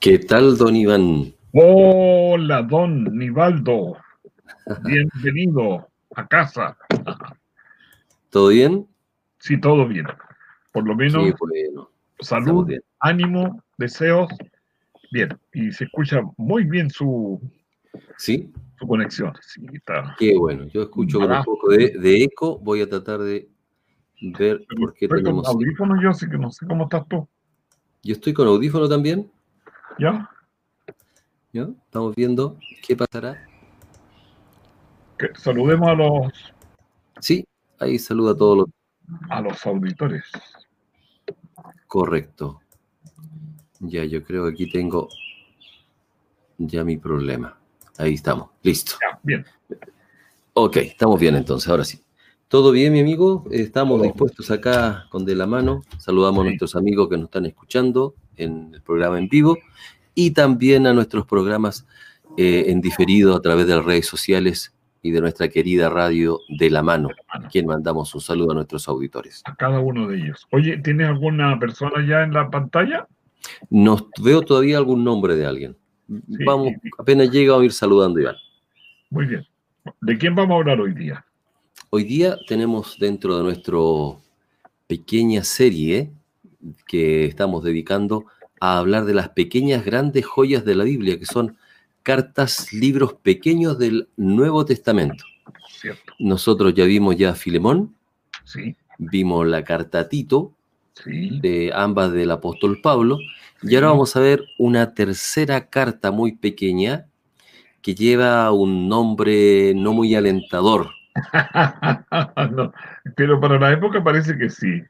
¿Qué tal, don Iván? Hola, don Nivaldo. Bienvenido a casa. ¿Todo bien? Sí, todo bien. Por lo menos, Sí, bueno. salud, bien. ánimo, deseos. Bien. Y se escucha muy bien su, ¿Sí? su conexión. Sí, está. Qué bueno. Yo escucho con un poco de, de eco. Voy a tratar de ver por qué Estoy con tenemos... audífonos yo, así que no sé cómo estás tú. Yo estoy con audífono también. ¿Ya? ¿ya? Estamos viendo qué pasará. Que saludemos a los, Sí, ahí saluda a todos los... a los auditores. Correcto. Ya, yo creo que aquí tengo ya mi problema. Ahí estamos. Listo. Ya, bien. Ok, estamos bien entonces, ahora sí. ¿Todo bien, mi amigo? Estamos dispuestos acá con De la Mano. Saludamos a nuestros amigos que nos están escuchando en el programa en vivo y también a nuestros programas eh, en diferido a través de las redes sociales y de nuestra querida radio De la Mano, a quien mandamos un saludo a nuestros auditores. A cada uno de ellos. Oye, ¿tienes alguna persona ya en la pantalla? Nos veo todavía algún nombre de alguien. Sí. Vamos, apenas llega a ir saludando, Iván. Muy bien. ¿De quién vamos a hablar hoy día? Hoy día tenemos dentro de nuestra pequeña serie que estamos dedicando a hablar de las pequeñas grandes joyas de la Biblia, que son cartas, libros pequeños del Nuevo Testamento. ¿Cierto? Nosotros ya vimos ya Filemón, Sí, vimos la carta a Tito, sí. de ambas del apóstol Pablo, y ahora vamos a ver una tercera carta muy pequeña que lleva un nombre no muy alentador. No, pero para la época parece que sí.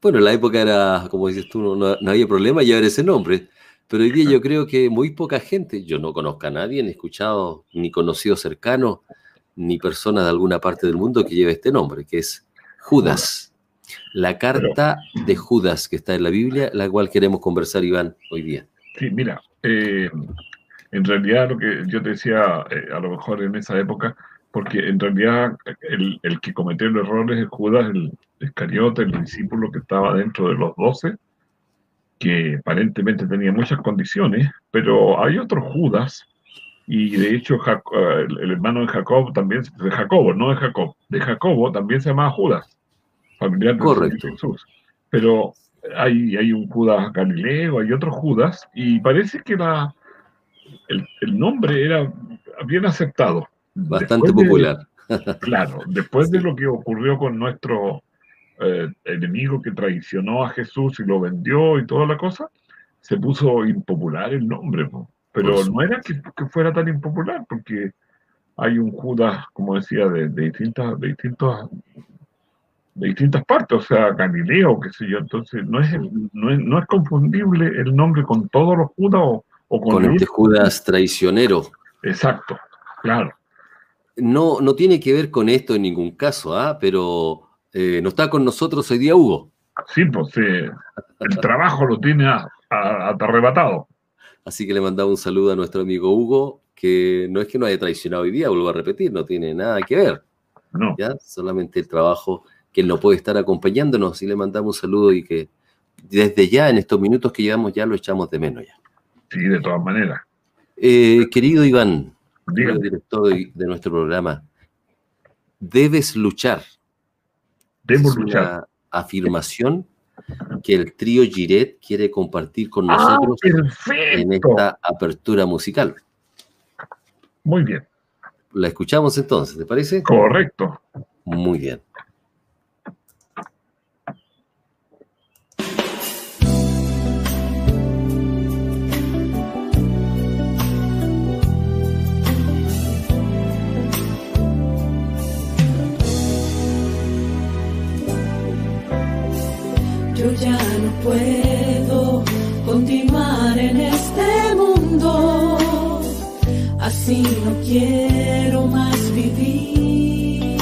Bueno, en la época era, como dices tú, no, no- había problema llevar ese nombre. Pero hoy día yo creo que muy poca gente, yo no conozco a nadie, ni escuchado, ni conocido cercano, ni persona de alguna parte del mundo que lleve este nombre, que es Judas. La carta de Judas que está en la Biblia, la cual queremos conversar, Iván, hoy día. Sí, mira, eh, en realidad lo que yo te decía, eh, a lo mejor en esa época, porque en realidad el, el que cometió el error es Judas, el Iscariote, el discípulo que estaba dentro de los doce, que aparentemente tenía muchas condiciones, pero hay otro Judas, y de hecho Jac- eh, el, hermano de Jacob también, de Jacobo, no de Jacob, de Jacobo también se llamaba Judas, familiar de. Jesús. Pero hay, hay un Judas Galileo, hay otro Judas, y parece que la, el, el nombre era bien aceptado. Bastante Después de- popular. claro, después de lo que ocurrió con nuestro eh, enemigo que traicionó a Jesús y lo vendió y toda la cosa, se puso impopular el nombre. po. Pero no era que, que fuera tan impopular, porque hay un Judas, como decía, de, de distintas, de distintas de distintas partes, o sea, Galileo, qué sé yo, entonces no es, no es, no es confundible el nombre con todos los Judas o, o con, Con el este. Judas traicionero. Exacto, claro. No, no tiene que ver con esto en ningún caso, ¿ah? pero eh, no está con nosotros hoy día Hugo. Sí, pues eh, el trabajo lo tiene a- a- arrebatado. Así que le mandamos un saludo a nuestro amigo Hugo, que no es que no haya traicionado hoy día, vuelvo a repetir, no tiene nada que ver, No, ¿ya? Solamente el trabajo que él no puede estar acompañándonos y le mandamos un saludo y que desde ya, en estos minutos que llevamos, ya lo echamos de menos ya. sí, de todas maneras. Eh, querido Iván, Director de, nuestro programa, debes luchar. Debemos es luchar. una afirmación que el trío Giret quiere compartir con ¡Ah, nosotros en esta apertura musical. Muy bien, La escuchamos entonces, ¿te parece? correcto. Muy bien. Yo ya no puedo continuar en este mundo. Así no quiero más vivir.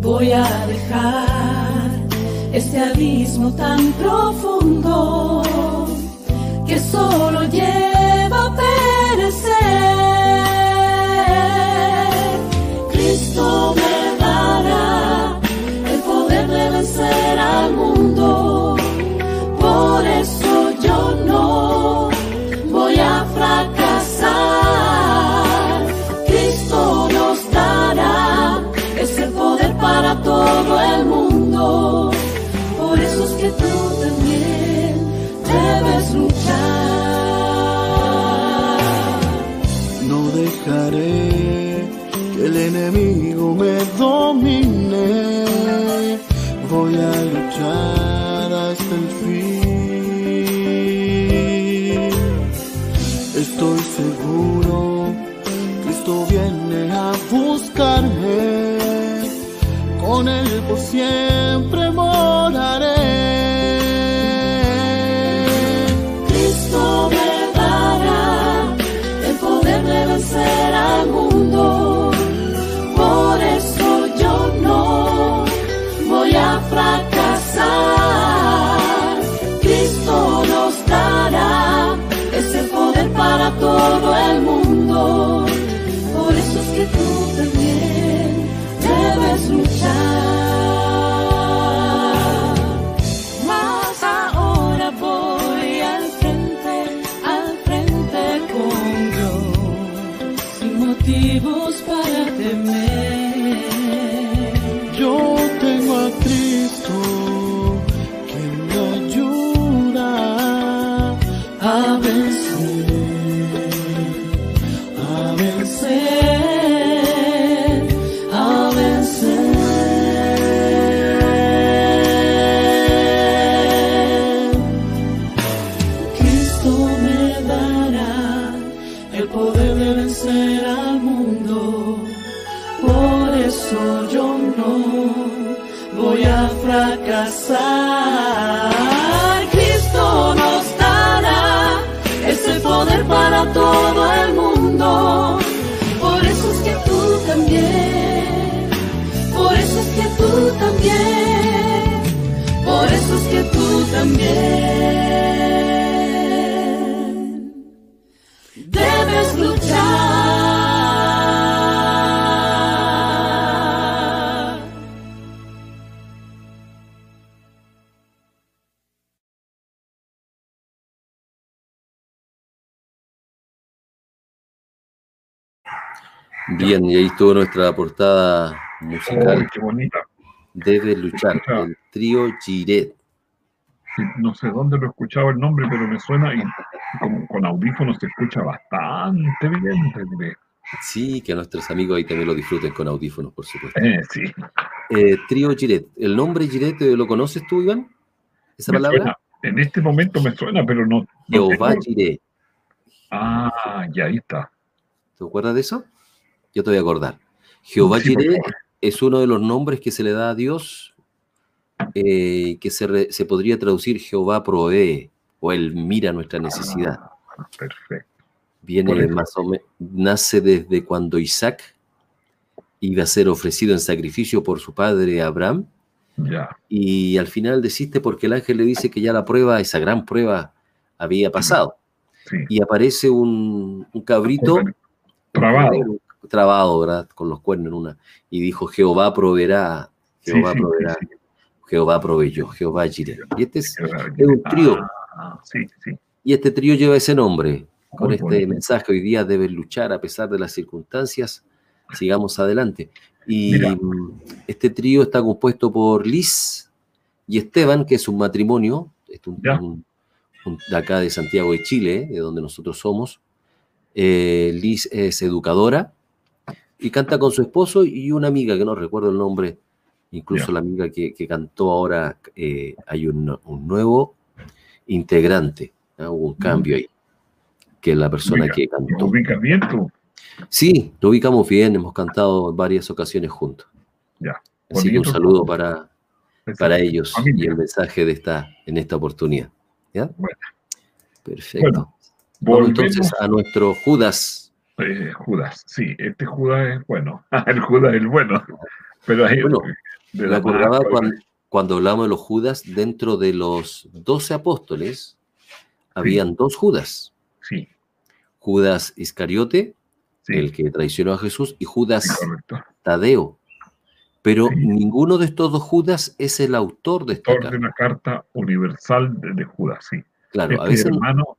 Voy a dejar este abismo tan profundo que solo lleva él para Bien, y ahí estuvo nuestra portada musical. Uy, qué bonita. Debe luchar. El trío Giret. No sé dónde lo he escuchado el nombre, pero me suena y con, con audífonos se escucha bastante bien. Sí, que nuestros amigos ahí también lo disfruten con audífonos, por supuesto. Eh, sí, Eh, trío Giret. ¿El nombre Giret eh, lo conoces tú, Iván? ¿Esa me palabra? suena. En este momento me suena, pero no. no Jehová tengo- Giret. Ah, ya ahí está. ¿Te acuerdas de eso? Yo te voy a acordar. Jehová Jireh es uno de los nombres que se le da a Dios, eh, que se, re- se podría traducir Jehová provee, o Él mira nuestra necesidad. Ah, perfecto. Viene más o menos, nace desde cuando Isaac iba a ser ofrecido en sacrificio por su padre Abraham, Ya. y al final desiste porque el ángel le dice que ya la prueba, esa gran prueba, había pasado. Sí. Y aparece un, un cabrito Trabado. Trabado, ¿verdad? Con los cuernos en una. Y dijo, Jehová proveerá, Jehová sí, proveerá, sí, sí. Jehová proveyó, Jehová Jireh. Y este, es- es un trío. Ah, y este trío lleva ese nombre. Con Muy este bonito. mensaje, hoy día debes luchar a pesar de las circunstancias. Sigamos adelante. Y Mira. este trío está compuesto por Liz y Esteban, que es un matrimonio, es un- Ya. un- un- de acá de Santiago de Chile, de donde nosotros somos. Eh, Liz es educadora y canta con su esposo y una amiga, que no recuerdo el nombre, incluso Ya. la amiga que, que cantó ahora, eh, hay un, un nuevo integrante, ¿ah? hubo un cambio ahí, que es la persona Ubica- que ¿Te cantó. ubicas bien tú? Sí, lo ubicamos bien, hemos cantado varias ocasiones juntos. Ya, Así que un saludo para, para ellos familia. y el mensaje de esta, en esta oportunidad. ¿Ya? Bueno. Perfecto. Bueno, Vamos entonces a nuestro Judas. Eh, Judas. Sí, este Judas es bueno. el Judas es el bueno. Pero hay Bueno, de la acordaba cuando, cuando hablamos de los Judas, dentro de los doce apóstoles, habían dos Judas. Sí, Judas Iscariote, sí, el que traicionó a Jesús, y sí, Judas correcto. Tadeo. Pero Sí. ninguno de estos dos Judas es el autor de esta Autor de carta. una carta universal de, de Judas, sí. Claro, a Este veces hermano,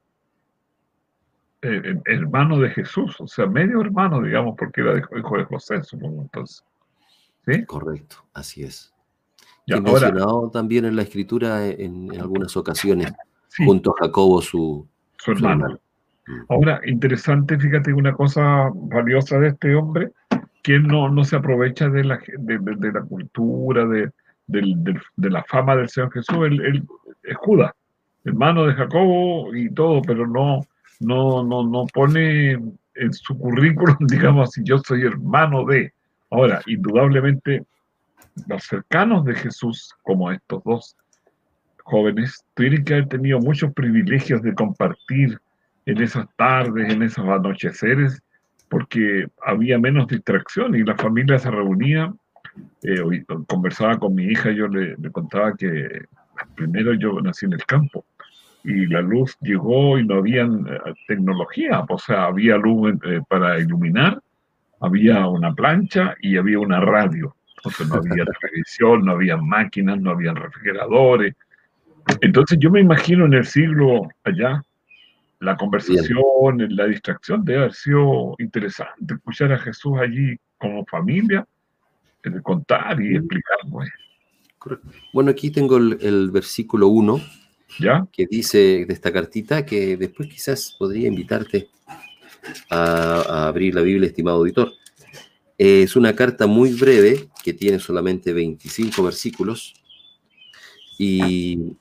eh, eh, hermano de Jesús, o sea, medio hermano, digamos, porque era hijo de José, supongo entonces. ¿Sí? Correcto, así es. Ya, que ahora, mencionado también en la escritura en, en algunas ocasiones, sí, junto a Jacobo, su, su su hermano. Mm. Ahora, interesante, fíjate, una cosa valiosa de este hombre, que él no, no se aprovecha de la, de, de- de la cultura, de, de la fama del Señor Jesús. Él, él es Judas, hermano de Jacobo y todo, pero no, no, no, no pone en su currículum, digamos así, yo soy hermano de. Ahora, indudablemente, los cercanos de Jesús, como estos dos jóvenes, tienen que haber tenido muchos privilegios de compartir en esas tardes, en esos anocheceres, porque había menos distracción y la familia se reunía. eh, conversaba con mi hija, yo le contaba que primero yo nací en el campo y la luz llegó y no había tecnología, o sea, había luz eh, para iluminar, había una plancha y había una radio. Entonces no había televisión, no había máquinas, no había refrigeradores. Entonces yo me imagino en el siglo allá, la conversación, la distracción debe haber sido interesante, escuchar a Jesús allí como familia, eh, contar y explicar, pues, Correcto. Bueno, aquí tengo el, el versículo 1 que dice de esta cartita que después quizás podría invitarte a, abrir la Biblia, estimado auditor. Es una carta muy breve que tiene solamente 25 versículos y,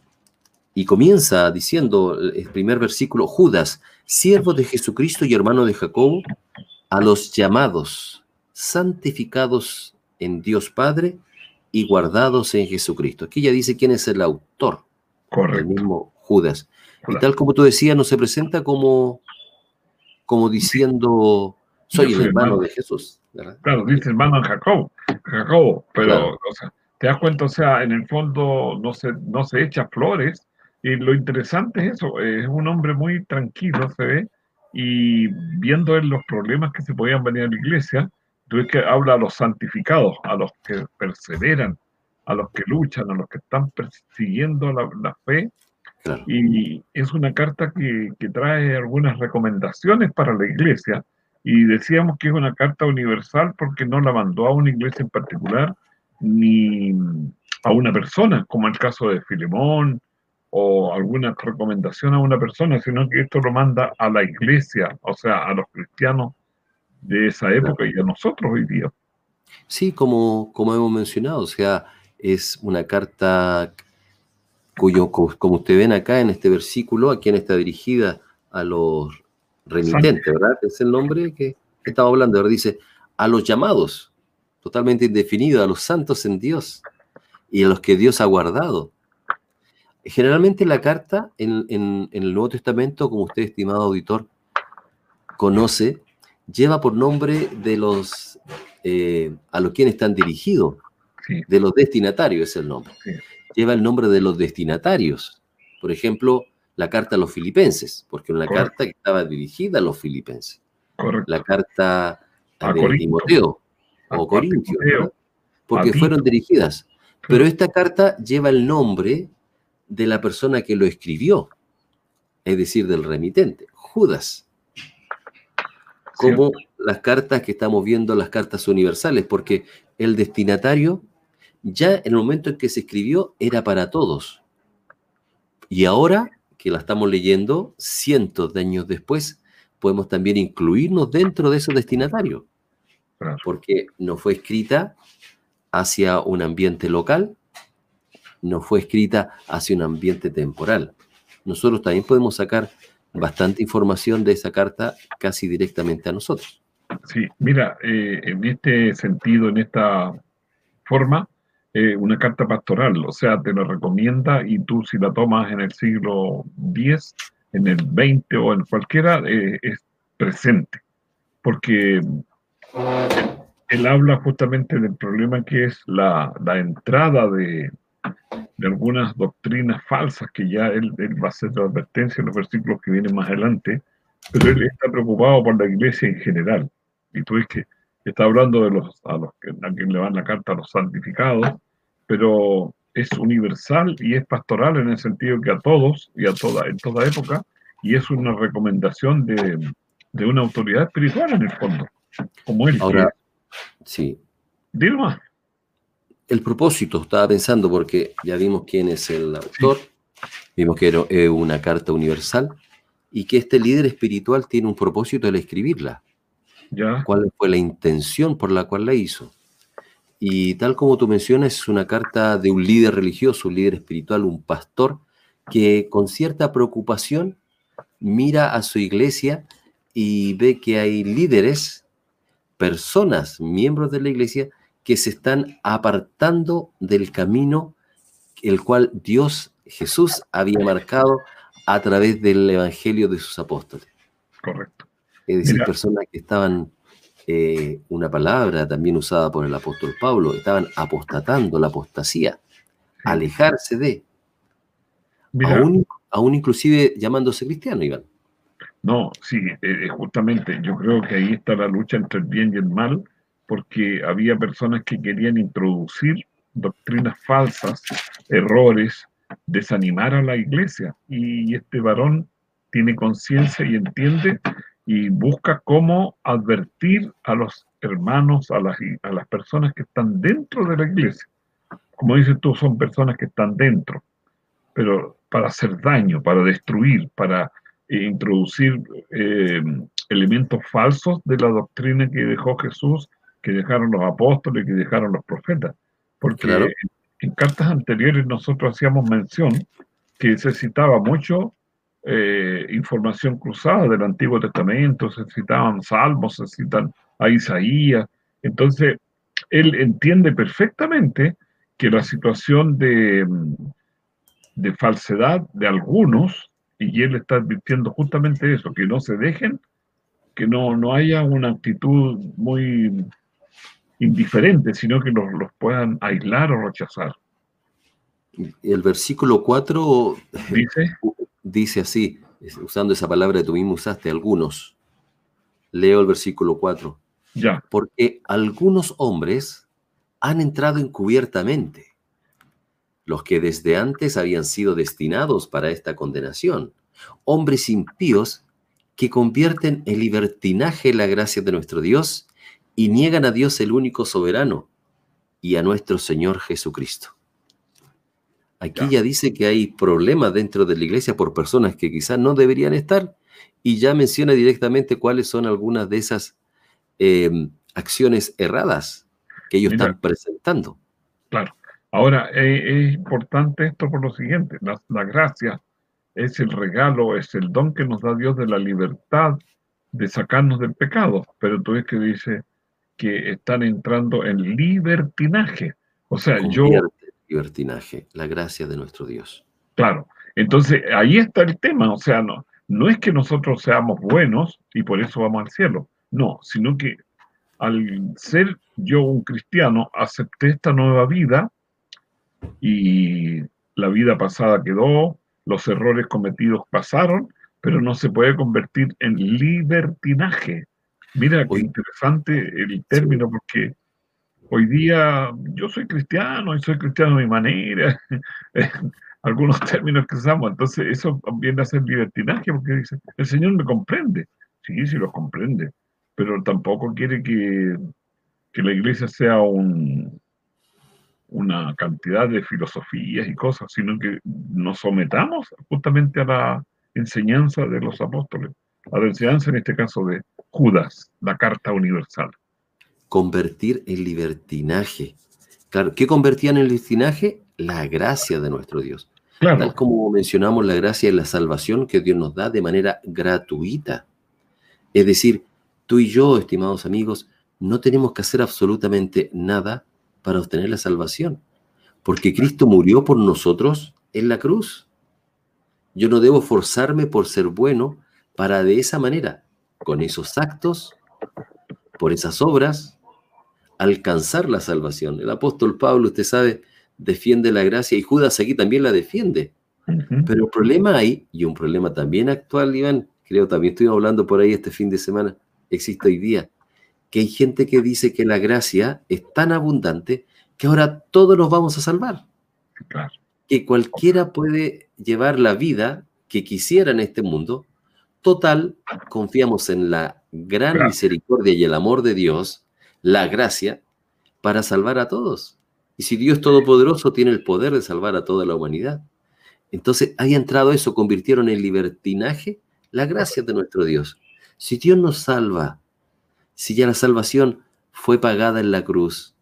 y comienza diciendo el primer versículo, Judas, siervo de Jesucristo y hermano de Jacobo, a los llamados, santificados en Dios Padre y guardados en Jesucristo. Aquí ya dice quién es el autor, el Correcto. mismo Judas. Y tal como tú decías, no se presenta como, como diciendo, soy el hermano hermano. de Jesús. ¿verdad? Claro, dice hermano de Jacobo, Jacobo, pero, Claro. o sea, te das cuenta, o sea, en el fondo no se, no se echa flores, y lo interesante es eso, es un hombre muy tranquilo, se ve, y viendo él los problemas que se podían venir a la iglesia, tú ves que habla a los santificados, a los que perseveran, a los que luchan, a los que están persiguiendo la, la fe, Claro. y es una carta que, que trae algunas recomendaciones para la iglesia. Y decíamos que es una carta universal porque no la mandó a una iglesia en particular ni a una persona, como el caso de Filemón o alguna recomendación a una persona, sino que esto lo manda a la iglesia, o sea, a los cristianos de esa época y a nosotros hoy día. Sí, como, como hemos mencionado, o sea, es una carta cuyo, co- como ustedes ven acá en este versículo, a quien está dirigida a los remitentes, ¿verdad? Es el nombre que que estaba hablando, ahora dice, a los llamados, totalmente indefinido, a los santos en Dios y a los que Dios ha guardado. Generalmente la carta en, en- en el Nuevo Testamento, como usted, estimado auditor, conoce, lleva por nombre de los eh, a los quienes están dirigidos, Sí, de los destinatarios es el nombre. Sí. Lleva el nombre de los destinatarios. Por ejemplo, la carta a los filipenses, porque era una Correcto. carta que estaba dirigida a los filipenses. correcto. La carta A de Corinto. Timoteo A o ¿verdad? porque fueron dirigidas. Pero esta carta lleva el nombre de la persona que lo escribió, es decir, del remitente, Judas. Como las cartas que estamos viendo, las cartas universales, porque el destinatario ya en el momento en que se escribió era para todos. Y ahora que la estamos leyendo, cientos de años después, podemos también incluirnos dentro de esos destinatarios, porque no fue escrita hacia un ambiente local, no fue escrita hacia un ambiente temporal. Nosotros también podemos sacar bastante información de esa carta casi directamente a nosotros. Sí, mira, eh, en este sentido, en esta forma, eh, una carta pastoral, o sea, te la recomienda y tú si la tomas en el siglo X, en el XX o en cualquiera, eh, es presente, porque él habla justamente del problema que es la, la entrada de, de, algunas doctrinas falsas, que ya él, él, va a hacer la advertencia en los versículos que vienen más adelante, pero él está preocupado por la iglesia en general. Y tú ves que está hablando de los a los que a quien le van la carta a los santificados, pero es universal y es pastoral en el sentido que a todos y a toda en toda época y es una recomendación de, de una autoridad espiritual en el fondo, como él. Ahora, sí. Dilo más. El propósito, estaba pensando, porque ya vimos quién es el autor, sí. vimos que era una carta universal y que este líder espiritual tiene un propósito al escribirla. Ya. ¿Cuál fue la intención por la cual la hizo? Y tal como tú mencionas, es una carta de un líder religioso, un líder espiritual, un pastor, que con cierta preocupación mira a su iglesia y ve que hay líderes, personas, miembros de la iglesia, que se están apartando del camino el cual Dios, Jesús, había marcado a través del Evangelio de sus apóstoles. Correcto. Es decir, Mira. personas que estaban, eh, una palabra también usada por el apóstol Pablo, estaban apostatando la apostasía, alejarse de, aún, aún inclusive llamándose cristiano, Iván. No, sí, eh, justamente yo creo que ahí está la lucha entre el bien y el mal, porque había personas que querían introducir doctrinas falsas, errores, desanimar a la iglesia. Y este varón tiene conciencia y entiende y busca cómo advertir a los hermanos, a las, a las personas que están dentro de la iglesia. Como dices tú, son personas que están dentro, pero para hacer daño, para destruir, para eh, introducir eh, elementos falsos de la doctrina que dejó Jesús, que dejaron los apóstoles, que dejaron los profetas. Porque claro. en, en, cartas anteriores nosotros hacíamos mención que se citaba mucho eh, información cruzada del Antiguo Testamento, se citaban salmos, se citan a Isaías. Entonces, él entiende perfectamente que la situación de, de falsedad de algunos, y él está advirtiendo justamente eso, que no se dejen, que no, no haya una actitud muy indiferente, sino que los, los puedan aislar o rechazar. El versículo 4 dice, dice así, usando esa palabra que tú mismo usaste, algunos. Leo el versículo 4. Ya. Porque algunos hombres han entrado encubiertamente, los que desde antes habían sido destinados para esta condenación, hombres impíos que convierten en libertinaje la gracia de nuestro Dios y niegan a Dios el único soberano y a nuestro Señor Jesucristo. Aquí ya. ya dice que hay problemas dentro de la iglesia por personas que quizás no deberían estar y ya menciona directamente cuáles son algunas de esas eh, acciones erradas que ellos Mira, están presentando. Claro. Ahora, eh, es importante esto por lo siguiente, la, la gracia es el regalo, es el don que nos da Dios de la libertad de sacarnos del pecado, pero tú ves que dice que están entrando en libertinaje. O sea, Convierte yo... Libertinaje, la gracia de nuestro Dios. Claro. Entonces, ahí está el tema. O sea, no, no es que nosotros seamos buenos y por eso vamos al cielo. No, sino que al ser yo un cristiano, acepté esta nueva vida y la vida pasada quedó, los errores cometidos pasaron, pero no se puede convertir en libertinaje. Mira qué interesante el término, porque hoy día yo soy cristiano y soy cristiano de mi manera, algunos términos que usamos, entonces eso viene a ser libertinaje, porque dice, el Señor me comprende, sí, sí los comprende, pero tampoco quiere que, que la iglesia sea un, una cantidad de filosofías y cosas, sino que nos sometamos justamente a la enseñanza de los apóstoles, a la enseñanza en este caso de Judas, la carta universal. Convertir en libertinaje. Claro, ¿qué convertían en libertinaje? La gracia de nuestro Dios. Claro. Tal como mencionamos, la gracia es la salvación que Dios nos da de manera gratuita. Es decir, tú y yo, estimados amigos, no tenemos que hacer absolutamente nada para obtener la salvación. porque Cristo murió por nosotros en la cruz. Yo no debo forzarme por ser bueno para de esa manera, con esos actos, por esas obras, alcanzar la salvación. El apóstol Pablo, usted sabe, defiende la gracia y Judas aquí también la defiende. Pero el problema hay, y un problema también actual, Iván, creo también estuvimos hablando por ahí este fin de semana, existe hoy día, que hay gente que dice que la gracia es tan abundante que ahora todos nos vamos a salvar, Claro. que cualquiera puede llevar la vida que quisiera en este mundo. Total, confiamos en la gran misericordia y el amor de Dios, la gracia, para salvar a todos. Y si Dios Todopoderoso tiene el poder de salvar a toda la humanidad, entonces ahí ha entrado eso, convirtieron en libertinaje la gracia de nuestro Dios. Si Dios nos salva, si ya la salvación fue pagada en la cruz,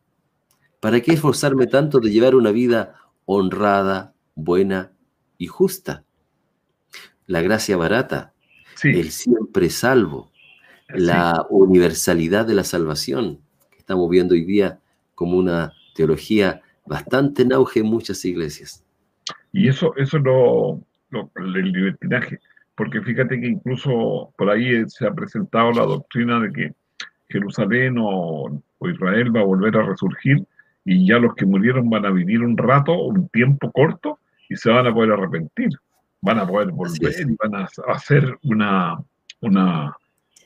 ¿para qué esforzarme tanto de llevar una vida honrada, buena y justa? La gracia barata, Sí, el siempre salvo, la universalidad de la salvación, estamos viendo hoy día como una teología bastante en auge en muchas iglesias. Y eso, eso es lo, lo- el libertinaje, porque fíjate que incluso por ahí se ha presentado la doctrina de que Jerusalén o, o Israel va a volver a resurgir y ya los que murieron van a vivir un rato, un tiempo corto y se van a poder arrepentir, van a poder volver y van a hacer una, una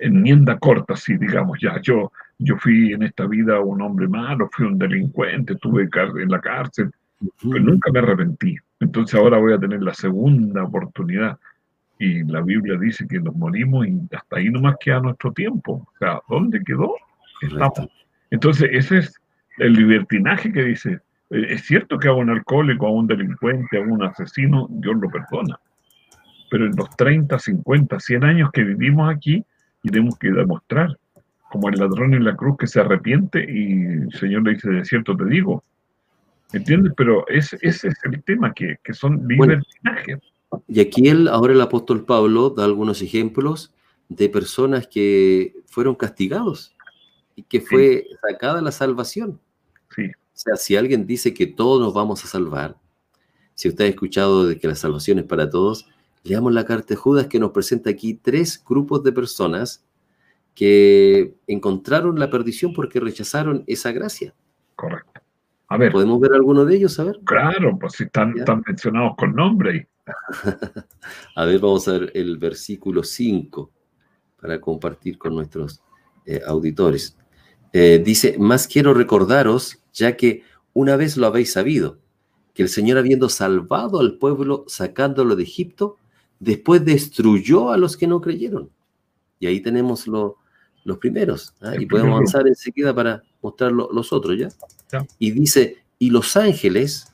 enmienda corta, si digamos, ya. Yo, yo fui en esta vida un hombre malo, fui un delincuente, estuve en la cárcel, pero nunca me arrepentí. Entonces ahora voy a tener la segunda oportunidad. Y la Biblia dice que nos morimos y hasta ahí nomás queda nuestro tiempo. O sea, ¿dónde quedó? Estamos. Entonces ese es el libertinaje que dice. eh, Es cierto que a un alcohólico, a un delincuente, a un asesino, Dios lo perdona. Pero en los 30, 50, 100 años que vivimos aquí, tenemos que demostrar, como el ladrón en la cruz que se arrepiente y el Señor le dice, de cierto te digo, ¿Entiendes? Pero ese, ese es el tema, que, que son Bueno. libertinajes. Y aquí él, ahora el apóstol Pablo da algunos ejemplos de personas que fueron castigados y que fue sacada la salvación. Sí, O sea, si alguien dice que todos nos vamos a salvar, si usted ha escuchado de que la salvación es para todos, leamos la carta de Judas que nos presenta aquí tres grupos de personas que encontraron la perdición porque rechazaron esa gracia. correcto. A ver, ¿Podemos ver alguno de ellos? A ver. claro, pues si están, están mencionados con nombre. A ver, vamos a ver el versículo 5 para compartir con nuestros eh, auditores. Eh, dice, más quiero recordaros, ya que una vez lo habéis sabido, que el Señor habiendo salvado al pueblo sacándolo de Egipto, después destruyó a los que no creyeron. Y ahí tenemos lo- los primeros. ¿ah? Y podemos avanzar enseguida para mostrar lo- los otros, ¿ya? Ya. Y dice, y los ángeles,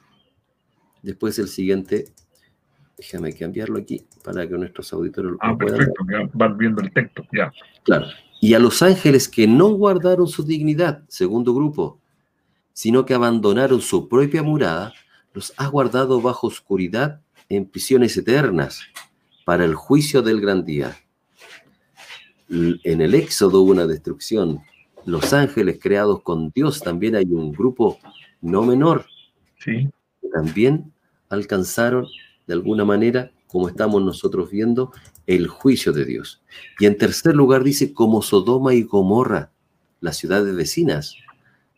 después el siguiente, déjame cambiarlo aquí para que nuestros auditores Ah, lo puedan ver. perfecto, van viendo el texto, ya. Claro. Y a los ángeles que no guardaron su dignidad, segundo grupo, sino que abandonaron su propia morada, los ha guardado bajo oscuridad en prisiones eternas para el juicio del gran día. En el Éxodo hubo una destrucción. Los ángeles creados con Dios también hay un grupo no menor Sí, que también alcanzaron de alguna manera, como estamos nosotros viendo, el juicio de Dios. Y en tercer lugar dice, como Sodoma y Gomorra, las ciudades vecinas,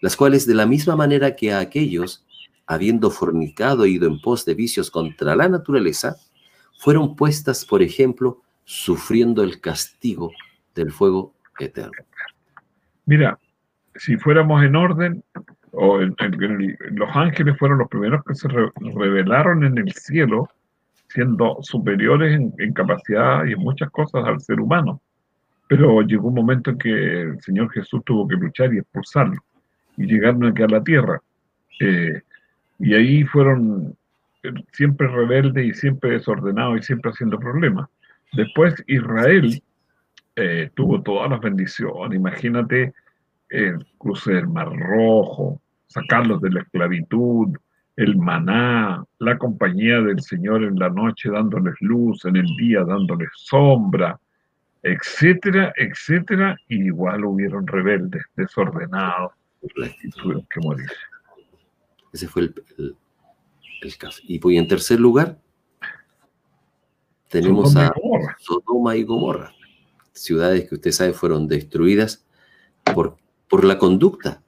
las cuales de la misma manera que a aquellos, habiendo fornicado e ido en pos de vicios contra la naturaleza, fueron puestas, por ejemplo, sufriendo el castigo del fuego eterno. mira, si fuéramos en orden, los ángeles fueron los primeros que se re- revelaron en el cielo, siendo superiores en, en capacidad y en muchas cosas al ser humano. Pero llegó un momento en que el Señor Jesús tuvo que luchar y expulsarlo, y llegaron aquí a la tierra. Eh, y ahí fueron eh, siempre rebeldes y siempre desordenados y siempre haciendo problemas. Después Israel eh, tuvo todas las bendiciones. Imagínate el cruce del Mar Rojo, sacarlos de la esclavitud, el maná, la compañía del Señor en la noche dándoles luz, en el día dándoles sombra, etcétera, etcétera, y igual hubieron rebeldes, desordenados, y tuvieron que morir. Ese fue el, el- el caso. Y pues en tercer lugar, tenemos Sodoma a. Sodoma y Gomorra, ciudades que usted sabe fueron destruidas por, por la conducta.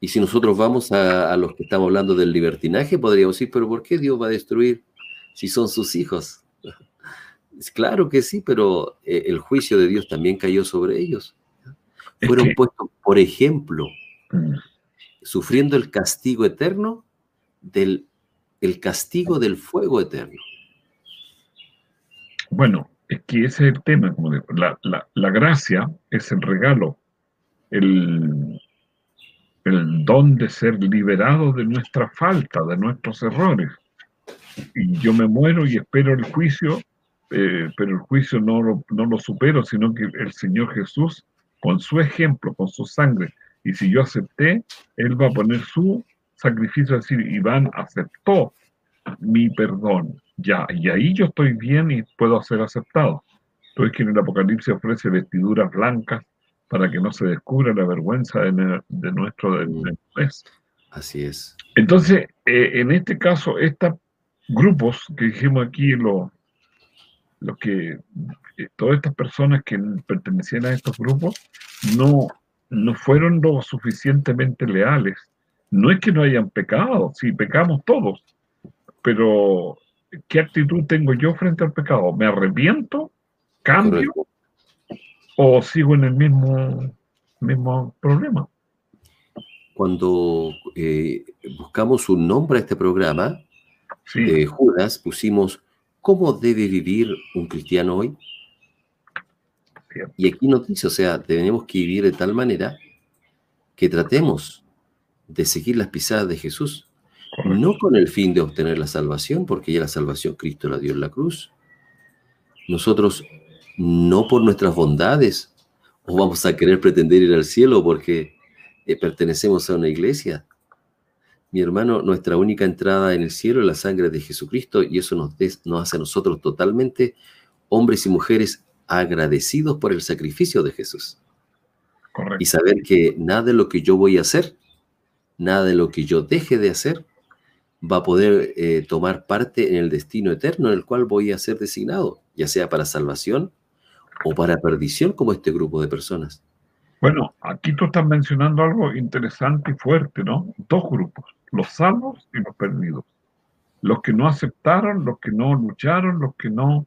Y si nosotros vamos a, a los que estamos hablando del libertinaje, podríamos decir, pero ¿por qué Dios va a destruir si son sus hijos? Es Claro que sí, pero eh, el juicio de Dios también cayó sobre ellos. Fueron puestos, por ejemplo, Mm. sufriendo el castigo eterno del el castigo del fuego eterno. Bueno, es que ese es el tema, como la, la- la gracia es el regalo, el, el don de ser liberado de nuestra falta, de nuestros errores. Y yo me muero y espero el juicio, eh, pero el juicio no lo, no lo supero, sino que el Señor Jesús, con su ejemplo, con su sangre, y si yo acepté, Él va a poner su sacrificio, decir, Iván aceptó mi perdón. Ya, y ahí yo estoy bien y puedo ser aceptado. Entonces que en el Apocalipsis ofrece vestiduras blancas para que no se descubra la vergüenza de, de nuestro de- de niñez. Así es. Entonces, eh, en este caso, estos grupos que dijimos aquí, los los que eh, todas estas personas que pertenecían a estos grupos no, no fueron lo suficientemente leales. No es que no hayan pecado, sí, pecamos todos, pero ¿qué actitud tengo yo frente al pecado? ¿Me arrepiento? ¿Cambio? Correcto. ¿O sigo en el mismo, mismo problema? Cuando eh, buscamos un nombre a este programa, Sí, de Judas, pusimos ¿Cómo debe vivir un cristiano hoy? Y aquí nos dice, o sea, tenemos que vivir de tal manera que tratemos de seguir las pisadas de Jesús. No con el fin de obtener la salvación, porque ya la salvación Cristo la dio en la cruz. Nosotros no por nuestras bondades o vamos a querer pretender ir al cielo porque eh, pertenecemos a una iglesia. Mi hermano, nuestra única entrada en el cielo es la sangre de Jesucristo y eso nos, des- nos hace a nosotros totalmente hombres y mujeres agradecidos por el sacrificio de Jesús correcto. y saber que nada de lo que yo voy a hacer, nada de lo que yo deje de hacer, va a poder eh, tomar parte en el destino eterno en el cual voy a ser designado, ya sea para salvación o para perdición, como este grupo de personas. Bueno, aquí tú estás mencionando algo interesante y fuerte, ¿no? Dos grupos, los salvos y los perdidos. Los que no aceptaron, los que no lucharon, los que no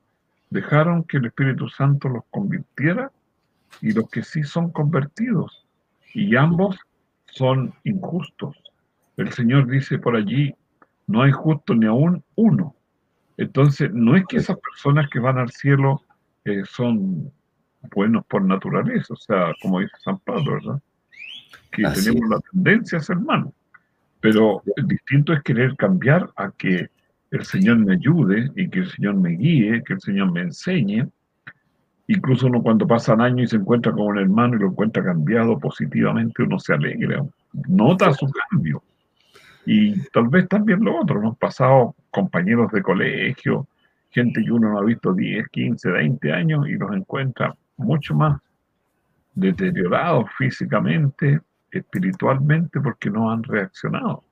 dejaron que el Espíritu Santo los convirtiera y los que sí son convertidos. Y ambos son injustos. El Señor dice por allí, no hay justo ni aún uno. Entonces, no es que esas personas que van al cielo eh, son buenos por naturaleza, o sea, como dice San Pablo, ¿verdad? Que Así tenemos es. la tendencia a ser malos. Pero el distinto es querer cambiar a que el Señor me ayude y que el Señor me guíe, que el Señor me enseñe. Incluso uno cuando pasan años y se encuentra con un hermano y lo encuentra cambiado positivamente, uno se alegra, nota su cambio. Y tal vez también lo otro, nos han pasado compañeros de colegio, gente que uno no ha visto 10, 15, 20 años y los encuentra mucho más deteriorados físicamente, espiritualmente, porque no han reaccionado.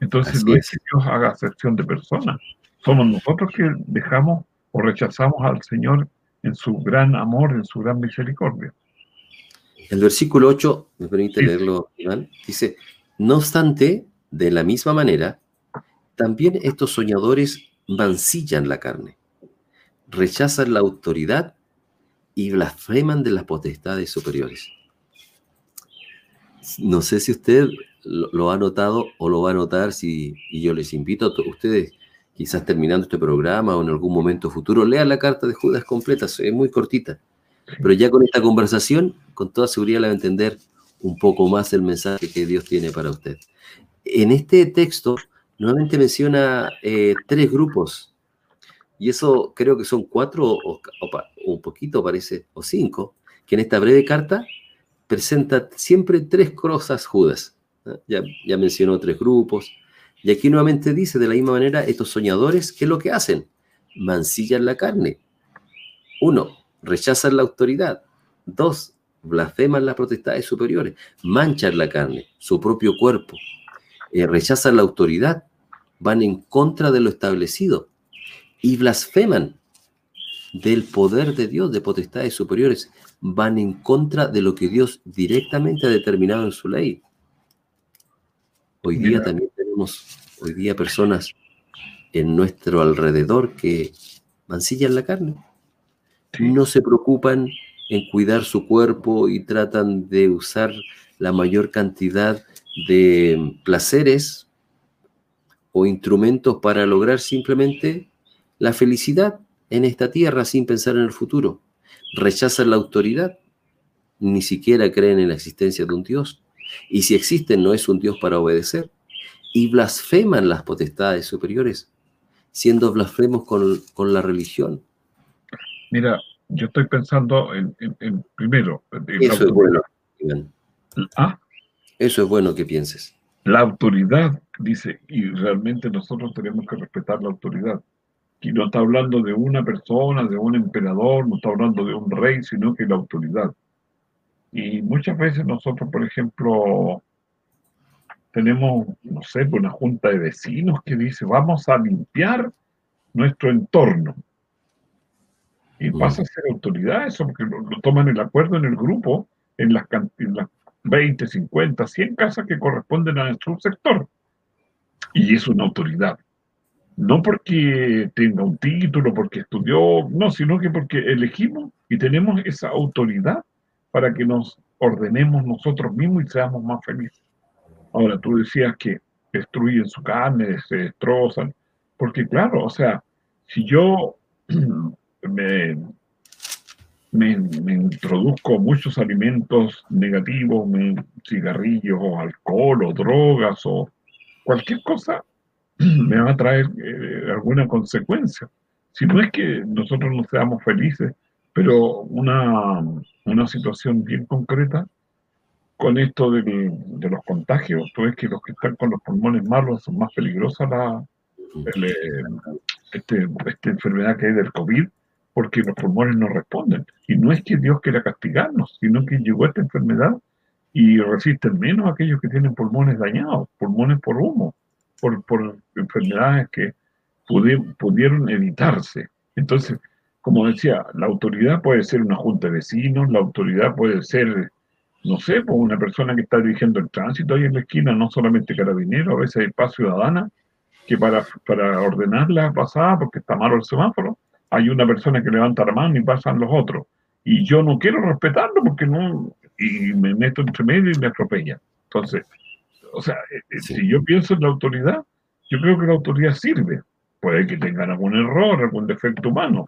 Entonces Así no es es. que Dios haga acepción de personas, somos nosotros que dejamos o rechazamos al Señor en su gran amor, en su gran misericordia. El versículo 8, me permite Sí. leerlo, Iván, dice, no obstante, de la misma manera, también estos soñadores mancillan la carne, rechazan la autoridad y blasfeman de las potestades superiores. No sé si usted lo, ha notado o lo va a notar, si, y yo les invito a ustedes, quizás terminando este programa o en algún momento futuro, lean la carta de Judas completa, es muy cortita. Pero ya con esta conversación, con toda seguridad le va a entender un poco más el mensaje que Dios tiene para usted. En este texto, nuevamente menciona eh, tres grupos, y eso creo que son cuatro o, o o un poquito parece, o cinco, que en esta breve carta presenta siempre tres cosas Judas. Ya, ya mencionó tres grupos, y aquí nuevamente dice de la misma manera, estos soñadores, ¿qué es lo que hacen? Mancillan la carne. Uno, rechazan la autoridad. Dos, blasfeman las potestades superiores, manchan la carne, su propio cuerpo, eh, rechazan la autoridad, van en contra de lo establecido y blasfeman del poder de Dios, de potestades superiores, van en contra de lo que Dios directamente ha determinado en su ley. Hoy día también tenemos, hoy día personas en nuestro alrededor que mancillan la carne, no se preocupan en cuidar su cuerpo y tratan de usar la mayor cantidad de placeres o instrumentos para lograr simplemente la felicidad en esta tierra sin pensar en el futuro. Rechazan la autoridad, ni siquiera creen en la existencia de un Dios. Y si existen, no es un Dios para obedecer. Y blasfeman las potestades superiores, siendo blasfemos con, con la religión. Mira, yo estoy pensando en, en- en- primero, en la Eso es bueno. Ah, Eso es bueno que pienses. la autoridad, dice, y realmente nosotros tenemos que respetar la autoridad. Y no está hablando de una persona, de un emperador, no está hablando de un rey, sino que la autoridad. Y muchas veces nosotros, por ejemplo, tenemos, no sé, una junta de vecinos que dice, vamos a limpiar nuestro entorno. Y Mm. pasa a ser autoridad eso, porque lo, lo toman el acuerdo en el grupo, en las, en las 20, 50, 100 casas que corresponden a su sector. Y es una autoridad. No porque tenga un título, porque estudió, no, sino que porque elegimos y tenemos esa autoridad para que nos ordenemos nosotros mismos y seamos más felices. Ahora, tú decías que destruyen su carne, se destrozan, porque claro, o sea, si yo me, me, introduzco muchos alimentos negativos, me- cigarrillos o alcohol o drogas o cualquier cosa, me va a traer eh, alguna consecuencia. Si no es que nosotros no seamos felices, pero una, una situación bien concreta con esto de los contagios, tú ves que los que están con los pulmones malos son más peligrosas la, el, eh, este- esta enfermedad que hay del COVID, porque los pulmones no responden. Y no es que Dios quiera castigarnos, sino que llegó esta enfermedad y resisten menos aquellos que tienen pulmones dañados, pulmones por humo, por, por enfermedades que pudi- pudieron evitarse. Entonces, como decía, la autoridad puede ser una junta de vecinos, la autoridad puede ser, no sé, pues una persona que está dirigiendo el tránsito ahí en la esquina, no solamente carabinero, a veces hay paz ciudadana, que para, para ordenar la pasada, porque está malo el semáforo, hay una persona que levanta la mano y pasan los otros. Y yo no quiero respetarlo porque no, y me meto entre medio y me atropellan. Entonces, o sea, eh, eh, Sí. si yo pienso en la autoridad, yo creo que la autoridad sirve. Puede que tengan algún error, algún defecto humano,